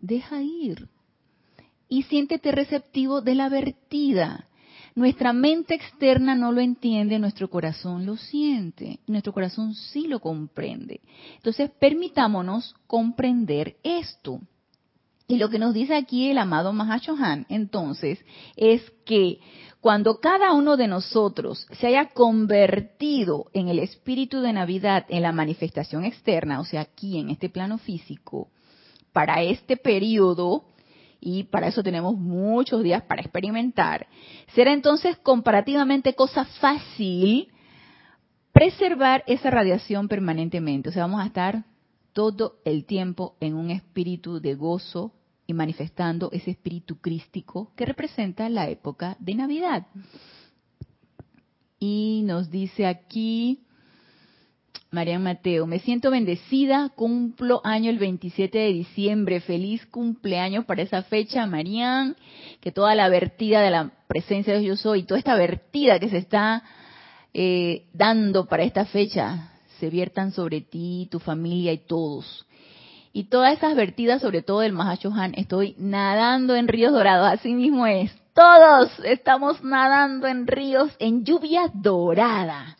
deja ir. Y siéntete receptivo de la vertida nuestra mente externa no lo entiende, nuestro corazón lo siente, nuestro corazón sí lo comprende. Entonces, permitámonos comprender esto. Y lo que nos dice aquí el amado Mahashohan, entonces, es que cuando cada uno de nosotros se haya convertido en el espíritu de Navidad en la manifestación externa, o sea, aquí en este plano físico, para este periodo, y para eso tenemos muchos días para experimentar, será entonces comparativamente cosa fácil preservar esa radiación permanentemente. O sea, vamos a estar todo el tiempo en un espíritu de gozo y manifestando ese espíritu crístico que representa la época de Navidad. Y nos dice aquí, María Mateo, me siento bendecida, cumplo año el 27 de diciembre, feliz cumpleaños para esa fecha, Marían, que toda la vertida de la presencia de Yo Soy, toda esta vertida que se está eh, dando para esta fecha, se viertan sobre ti, tu familia y todos. Y todas esas vertidas, sobre todo del Mahashohan, estoy nadando en ríos dorados, así mismo es. Todos estamos nadando en ríos, en lluvia dorada.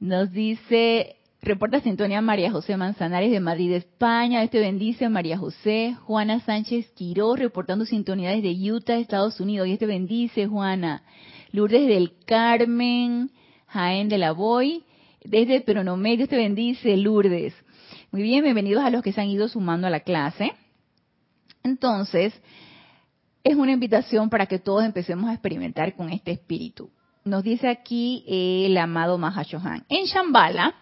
Nos dice, reporta sintonía María José Manzanares de Madrid, España. Este bendice María José. Juana Sánchez Quiró, reportando sintonía desde Utah, Estados Unidos. Y este bendice Juana. Lourdes del Carmen, Jaén de la Boy. Desde Peronomedio, este bendice Lourdes. Muy bien, bienvenidos a los que se han ido sumando a la clase. Entonces, es una invitación para que todos empecemos a experimentar con este espíritu nos dice aquí el amado Mahashohan. En Shambhala,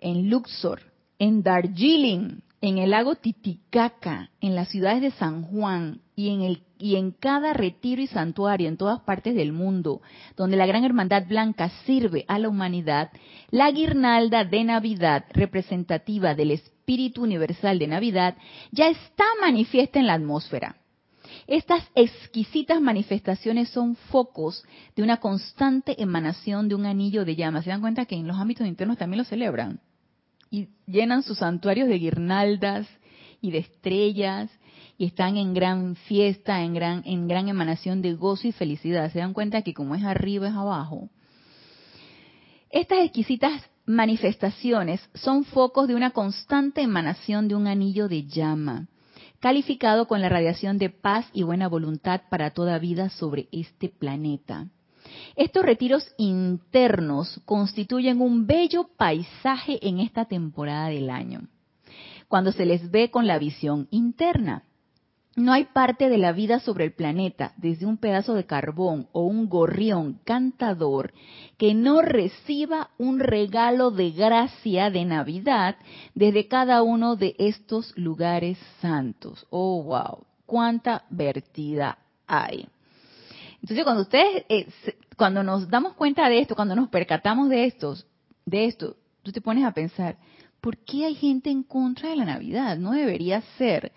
en Luxor, en Darjeeling, en el lago Titicaca, en las ciudades de San Juan y en, el, y en cada retiro y santuario en todas partes del mundo, donde la Gran Hermandad Blanca sirve a la humanidad, la guirnalda de Navidad, representativa del Espíritu Universal de Navidad, ya está manifiesta en la atmósfera. Estas exquisitas manifestaciones son focos de una constante emanación de un anillo de llamas. ¿Se dan cuenta que en los ámbitos internos también lo celebran? y llenan sus santuarios de guirnaldas y de estrellas y están en gran fiesta, en gran, en gran emanación de gozo y felicidad. Se dan cuenta que como es arriba es abajo. Estas exquisitas manifestaciones son focos de una constante emanación de un anillo de llama, calificado con la radiación de paz y buena voluntad para toda vida sobre este planeta. Estos retiros internos constituyen un bello paisaje en esta temporada del año, cuando se les ve con la visión interna. No hay parte de la vida sobre el planeta, desde un pedazo de carbón o un gorrión cantador, que no reciba un regalo de gracia de Navidad desde cada uno de estos lugares santos. Oh, wow, cuánta vertida hay. Entonces, cuando ustedes, eh, cuando nos damos cuenta de esto, cuando nos percatamos de estos, de esto, tú te pones a pensar, ¿por qué hay gente en contra de la Navidad? No debería ser.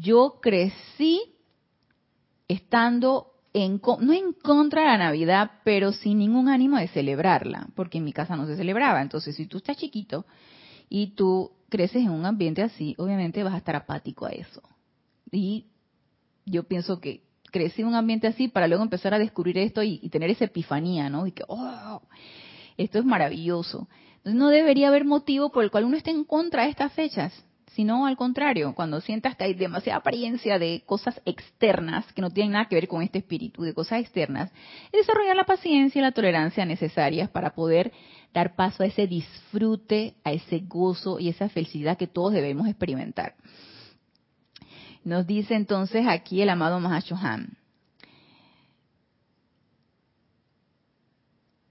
Yo crecí estando en, no en contra de la Navidad, pero sin ningún ánimo de celebrarla, porque en mi casa no se celebraba. Entonces, si tú estás chiquito y tú creces en un ambiente así, obviamente vas a estar apático a eso. Y yo pienso que crecí en un ambiente así para luego empezar a descubrir esto y, tener esa epifanía, ¿no? Y que, oh, esto es maravilloso. Entonces no debería haber motivo por el cual uno esté en contra de estas fechas, sino al contrario, cuando sientas que hay demasiada apariencia de cosas externas que no tienen nada que ver con este espíritu, de cosas externas, es desarrollar la paciencia y la tolerancia necesarias para poder dar paso a ese disfrute, a ese gozo y esa felicidad que todos debemos experimentar. Nos dice entonces aquí el amado Mahashohan.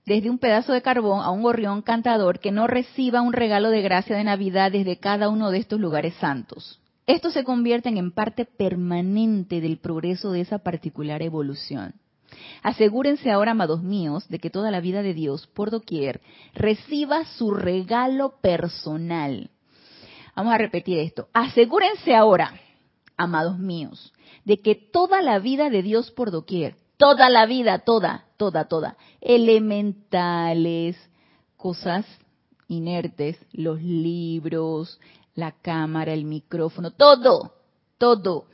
Desde un pedazo de carbón a un gorrión cantador que no reciba un regalo de gracia de Navidad desde cada uno de estos lugares santos. Estos se convierten en parte permanente del progreso de esa particular evolución. Asegúrense ahora, amados míos, de que toda la vida de Dios, por doquier, reciba su regalo personal. Vamos a repetir esto. Asegúrense ahora amados míos, de que toda la vida de Dios por doquier, toda la vida, toda, toda, toda, elementales, cosas inertes, los libros, la cámara, el micrófono, todo, todo,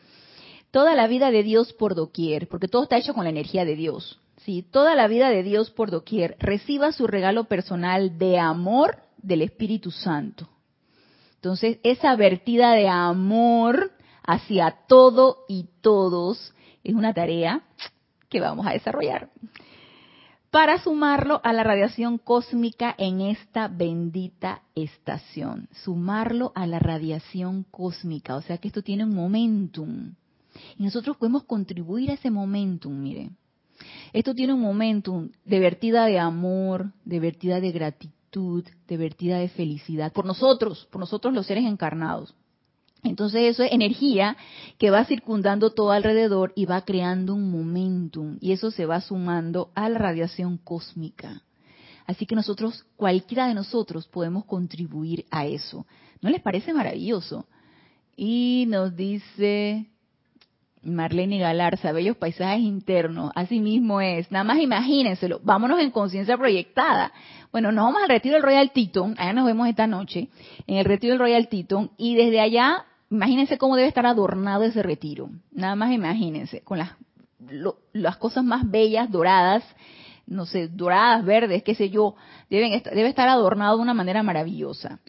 toda la vida de Dios por doquier, porque todo está hecho con la energía de Dios. Sí, toda la vida de Dios por doquier reciba su regalo personal de amor del Espíritu Santo. Entonces, esa vertida de amor hacia todo y todos es una tarea que vamos a desarrollar para sumarlo a la radiación cósmica en esta bendita estación. Sumarlo a la radiación cósmica, o sea que esto tiene un momentum. Y nosotros podemos contribuir a ese momentum, miren. Esto tiene un momentum de vertida de amor, de vertida de gratitud, de vertida de felicidad, por nosotros, por nosotros los seres encarnados. Entonces eso es energía que va circundando todo alrededor y va creando un momentum y eso se va sumando a la radiación cósmica. Así que nosotros, cualquiera de nosotros podemos contribuir a eso. ¿No les parece maravilloso? Y nos dice Marlene Galarza, bellos paisajes internos, así mismo es. Nada más imagínenselo, vámonos en conciencia proyectada. Bueno, nos vamos al retiro del Royal Teton, allá nos vemos esta noche, en el retiro del Royal Teton, y desde allá Imagínense cómo debe estar adornado ese retiro. Nada más imagínense, con las, las cosas más bellas, doradas, no sé, doradas, verdes, qué sé yo, deben debe estar adornado de una manera maravillosa.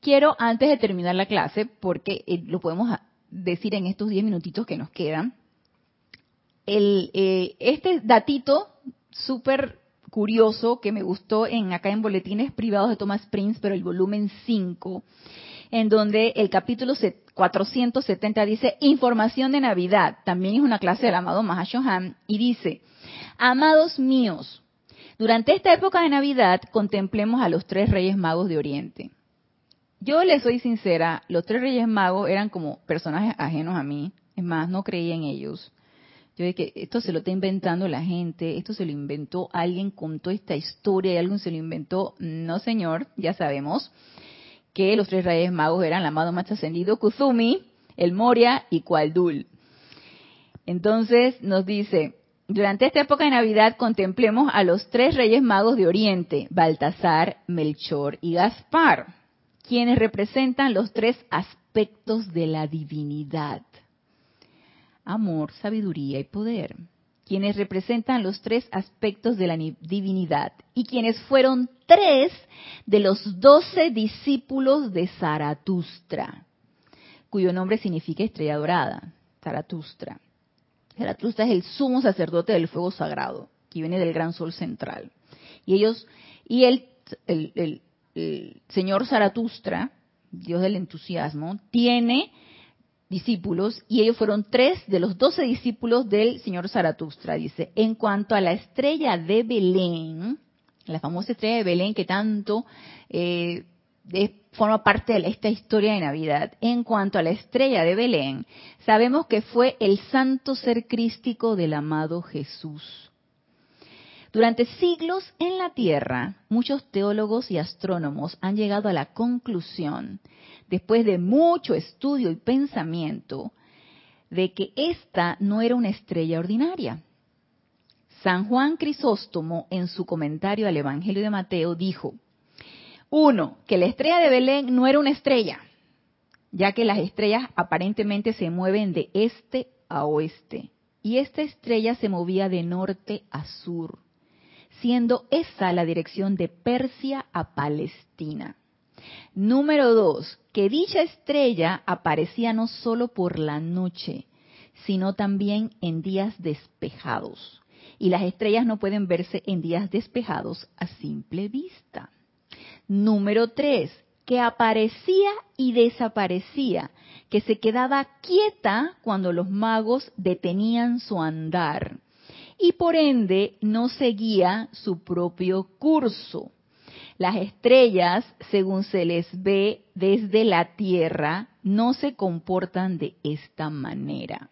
Quiero, antes de terminar la clase, porque eh, lo podemos decir en estos diez minutitos que nos quedan, el, eh, este datito súper curioso que me gustó en acá en Boletines Privados de Thomas Prince, pero el volumen 5, en donde el capítulo 470 dice información de Navidad. También es una clase del amado Mahashohan y dice, amados míos, durante esta época de Navidad contemplemos a los tres reyes magos de Oriente. yo les soy sincera, los tres reyes magos eran como personajes ajenos a mí. Es más, no creía en ellos. Yo dije, esto se lo está inventando la gente, esto se lo inventó alguien, contó esta historia y alguien se lo inventó. No, señor, ya sabemos que los tres reyes magos eran el amado más ascendido Kuzumi, el Moria y Kualdul. Entonces nos dice, durante esta época de Navidad contemplemos a los tres reyes magos de Oriente, Baltasar, Melchor y Gaspar, quienes representan los tres aspectos de la divinidad. Amor, sabiduría y poder. Quienes representan los tres aspectos de la divinidad y quienes fueron tres de los doce discípulos de Zaratustra, cuyo nombre significa estrella dorada, Zaratustra. Zaratustra es el sumo sacerdote del fuego sagrado, que viene del gran sol central. Y ellos, y el, el, señor Zaratustra, Dios del entusiasmo, tiene discípulos y ellos fueron tres de los doce discípulos del señor Zaratustra. Dice, en cuanto a la estrella de Belén, la famosa estrella de Belén que tanto eh, forma parte de esta historia de Navidad. En cuanto a la estrella de Belén, sabemos que fue el santo ser crístico del amado Jesús. Durante siglos en la Tierra, muchos teólogos y astrónomos han llegado a la conclusión, después de mucho estudio y pensamiento, de que esta no era una estrella ordinaria. San Juan Crisóstomo, en su comentario al Evangelio de Mateo, dijo, uno, que la estrella de Belén no era una estrella, ya que las estrellas aparentemente se mueven de este a oeste, y esta estrella se movía de norte a sur, siendo esa la dirección de Persia a Palestina. Número dos, que dicha estrella aparecía no solo por la noche, sino también en días despejados. Y las estrellas no pueden verse en días despejados a simple vista. Número tres, que aparecía y desaparecía, que se quedaba quieta cuando los magos detenían su andar y por ende no seguía su propio curso. Las estrellas, según se les ve desde la Tierra, no se comportan de esta manera.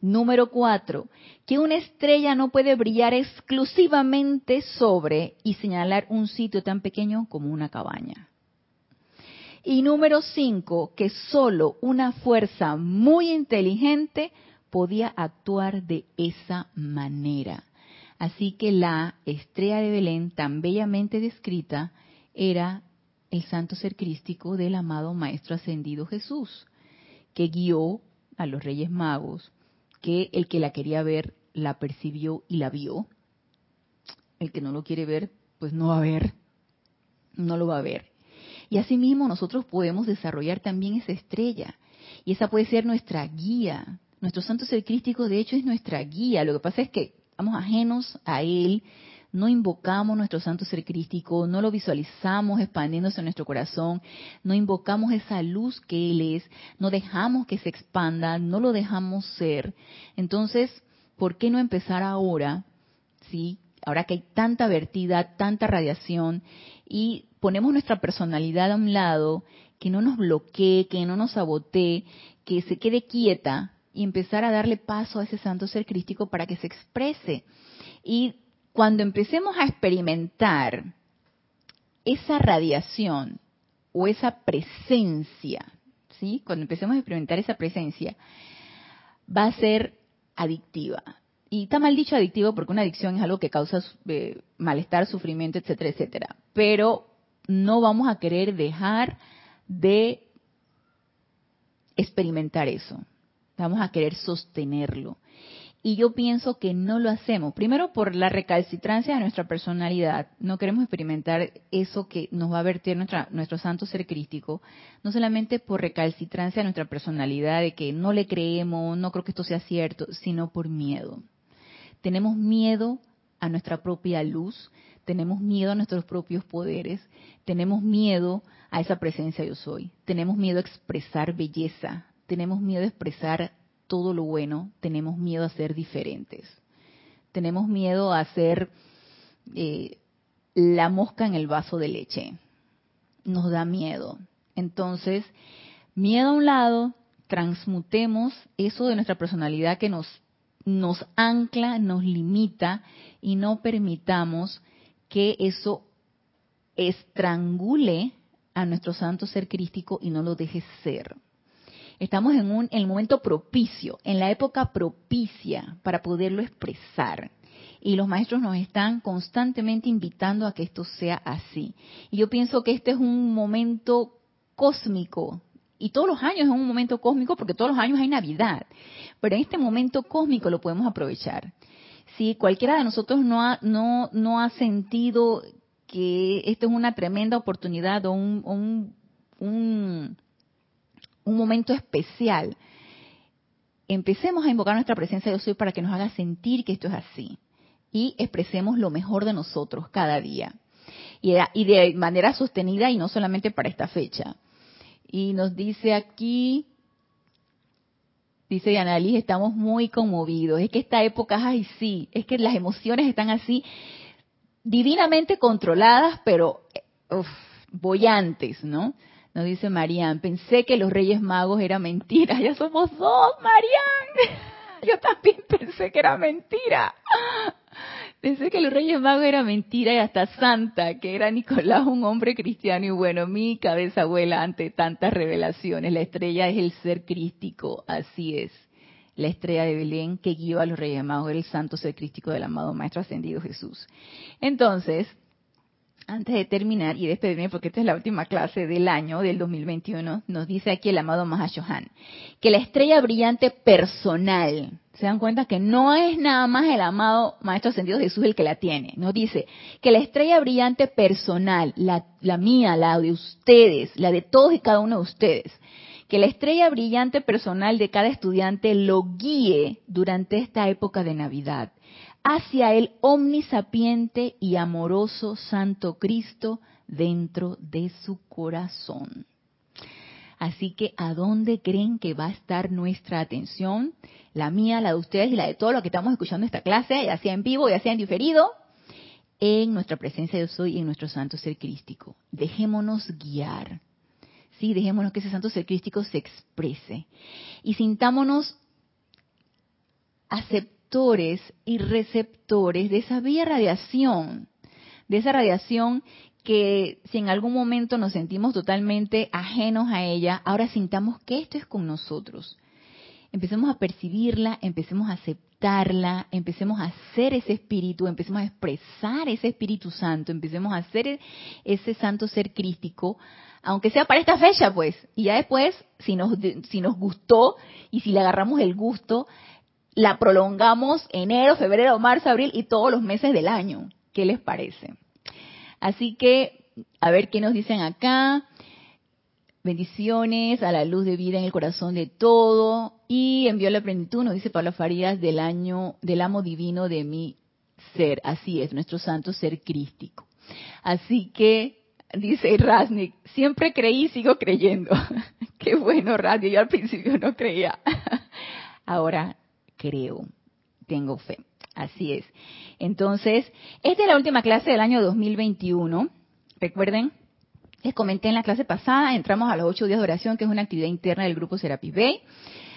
Número cuatro, que una estrella no puede brillar exclusivamente sobre y señalar un sitio tan pequeño como una cabaña. Y número cinco, que solo una fuerza muy inteligente podía actuar de esa manera. Así que la estrella de Belén, tan bellamente descrita, era el santo ser crístico del amado Maestro Ascendido Jesús, que guió a los Reyes Magos que el que la quería ver la percibió y la vio. El que no lo quiere ver, pues no va a ver, no lo va a ver. Y asimismo nosotros podemos desarrollar también esa estrella. Y esa puede ser nuestra guía. Nuestro santo ser crístico, de hecho, es nuestra guía. Lo que pasa es que estamos ajenos a él, no invocamos nuestro santo ser crístico, no lo visualizamos expandiéndose en nuestro corazón, no invocamos esa luz que Él es, no dejamos que se expanda, no lo dejamos ser. Entonces, ¿por qué no empezar ahora? ¿Sí? Ahora que hay tanta vertida, tanta radiación y ponemos nuestra personalidad a un lado, que no nos bloquee, que no nos sabotee, que se quede quieta y empezar a darle paso a ese santo ser crístico para que se exprese. Y cuando empecemos a experimentar esa radiación o esa presencia, ¿sí? Cuando empecemos a experimentar esa presencia, va a ser adictiva. Y está mal dicho adictivo porque una adicción es algo que causa eh, malestar, sufrimiento, etcétera, etcétera. Pero no vamos a querer dejar de experimentar eso. Vamos a querer sostenerlo. Y yo pienso que no lo hacemos. Primero por la recalcitrancia de nuestra personalidad. No queremos experimentar eso que nos va a vertir nuestro santo ser crístico. No solamente por recalcitrancia de nuestra personalidad, de que no le creemos, no creo que esto sea cierto, sino por miedo. Tenemos miedo a nuestra propia luz, tenemos miedo a nuestros propios poderes, tenemos miedo a esa presencia yo soy, tenemos miedo a expresar belleza, tenemos miedo a expresar todo lo bueno, tenemos miedo a ser diferentes. Tenemos miedo a ser eh, la mosca en el vaso de leche. Nos da miedo. Entonces, miedo a un lado, transmutemos eso de nuestra personalidad que nos, nos ancla, nos limita y no permitamos que eso estrangule a nuestro santo ser crístico y no lo deje ser. Estamos en, un, en el momento propicio, en la época propicia para poderlo expresar. Y los maestros nos están constantemente invitando a que esto sea así. Y yo pienso que este es un momento cósmico. Y todos los años es un momento cósmico porque todos los años hay Navidad. Pero en este momento cósmico lo podemos aprovechar. Si cualquiera de nosotros no ha, no, no ha sentido que esto es una tremenda oportunidad o un, un, un momento especial, empecemos a invocar nuestra presencia de Dios para que nos haga sentir que esto es así y expresemos lo mejor de nosotros cada día y de, manera sostenida y no solamente para esta fecha. Y nos dice aquí, dice Diana Liz, estamos muy conmovidos. Es que esta época, ay sí, es que las emociones están así divinamente controladas, pero uf, bollantes, ¿no? Nos dice Marian, pensé que los Reyes Magos era mentira. Ya somos dos, Marian. Yo también pensé que era mentira. Pensé que los Reyes Magos era mentira y hasta santa, que era Nicolás un hombre cristiano y bueno, mi cabeza vuela ante tantas revelaciones. La estrella es el ser crístico, así es. La estrella de Belén que guió a los Reyes Magos, el santo ser crístico del amado Maestro Ascendido Jesús. Entonces, antes de terminar y despedirme, porque esta es la última clase del año, del 2021, nos dice aquí el amado Mahashohan, que la estrella brillante personal, se dan cuenta que no es nada más el amado Maestro Ascendido Jesús el que la tiene, nos dice que la estrella brillante personal, la, la mía, la de ustedes, la de todos y cada uno de ustedes, que la estrella brillante personal de cada estudiante lo guíe durante esta época de Navidad hacia el omnisapiente y amoroso Santo Cristo dentro de su corazón. Así que, ¿a dónde creen que va a estar nuestra atención? La mía, la de ustedes y la de todos los que estamos escuchando esta clase, ya sea en vivo, ya sea en diferido, en nuestra presencia de hoy y en nuestro santo ser crístico. Dejémonos guiar. Sí, dejémonos que ese santo ser crístico se exprese. Y sintámonos aceptados y receptores de esa vía radiación, de esa radiación que si en algún momento nos sentimos totalmente ajenos a ella, ahora sintamos que esto es con nosotros. Empecemos a percibirla, empecemos a aceptarla, empecemos a hacer ese espíritu, empecemos a expresar ese Espíritu Santo, empecemos a hacer ese santo ser crístico, aunque sea para esta fecha, pues. Y ya después, si nos, si nos gustó y si le agarramos el gusto, la prolongamos enero, febrero, marzo, abril y todos los meses del año. ¿Qué les parece? Así que, a ver qué nos dicen acá. Bendiciones a la luz de vida en el corazón de todo. Y envió la plenitud, nos dice Pablo Farías, del año, del amo divino de mi ser. Así es, nuestro santo ser crístico. Así que, dice Rasnik, siempre creí y sigo creyendo. Qué bueno, Radio. Yo al principio no creía. Ahora creo, tengo fe. Así es. Entonces, esta es la última clase del año 2021. Recuerden, les comenté en la clase pasada, entramos a los ocho días de oración, que es una actividad interna del grupo Serapis Bay.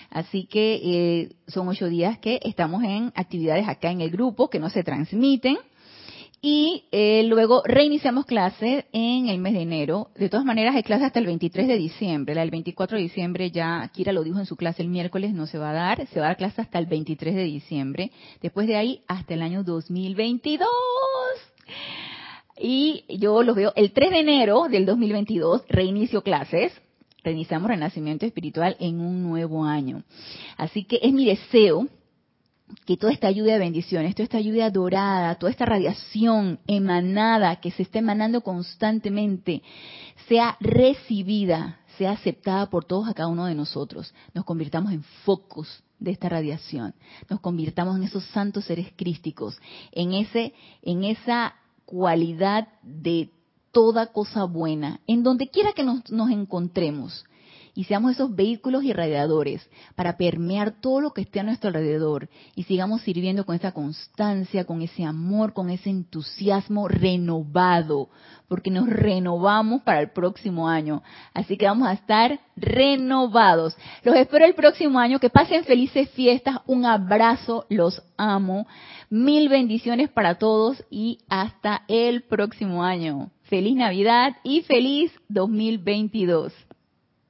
Así que eh, son ocho días que estamos en actividades acá en el grupo que no se transmiten. Y eh, luego reiniciamos clases en el mes de enero. De todas maneras, hay clases hasta el 23 de diciembre. La del 24 de diciembre ya Kira lo dijo en su clase el miércoles, no se va a dar. Se va a dar clase hasta el 23 de diciembre. Después de ahí, hasta el año 2022. Y yo los veo el 3 de enero del 2022, reinicio clases. Reiniciamos Renacimiento Espiritual en un nuevo año. Así que es mi deseo que toda esta lluvia de bendiciones, toda esta lluvia dorada, toda esta radiación emanada que se está emanando constantemente, sea recibida, sea aceptada por todos a cada uno de nosotros. Nos convirtamos en focos de esta radiación, nos convirtamos en esos santos seres crísticos, en ese, en esa cualidad de toda cosa buena, en donde quiera que nos, nos encontremos y seamos esos vehículos irradiadores para permear todo lo que esté a nuestro alrededor y sigamos sirviendo con esa constancia, con ese amor, con ese entusiasmo renovado, porque nos renovamos para el próximo año. Así que vamos a estar renovados. Los espero el próximo año. Que pasen felices fiestas. Un abrazo. Los amo. Mil bendiciones para todos y hasta el próximo año. Feliz Navidad y feliz 2022.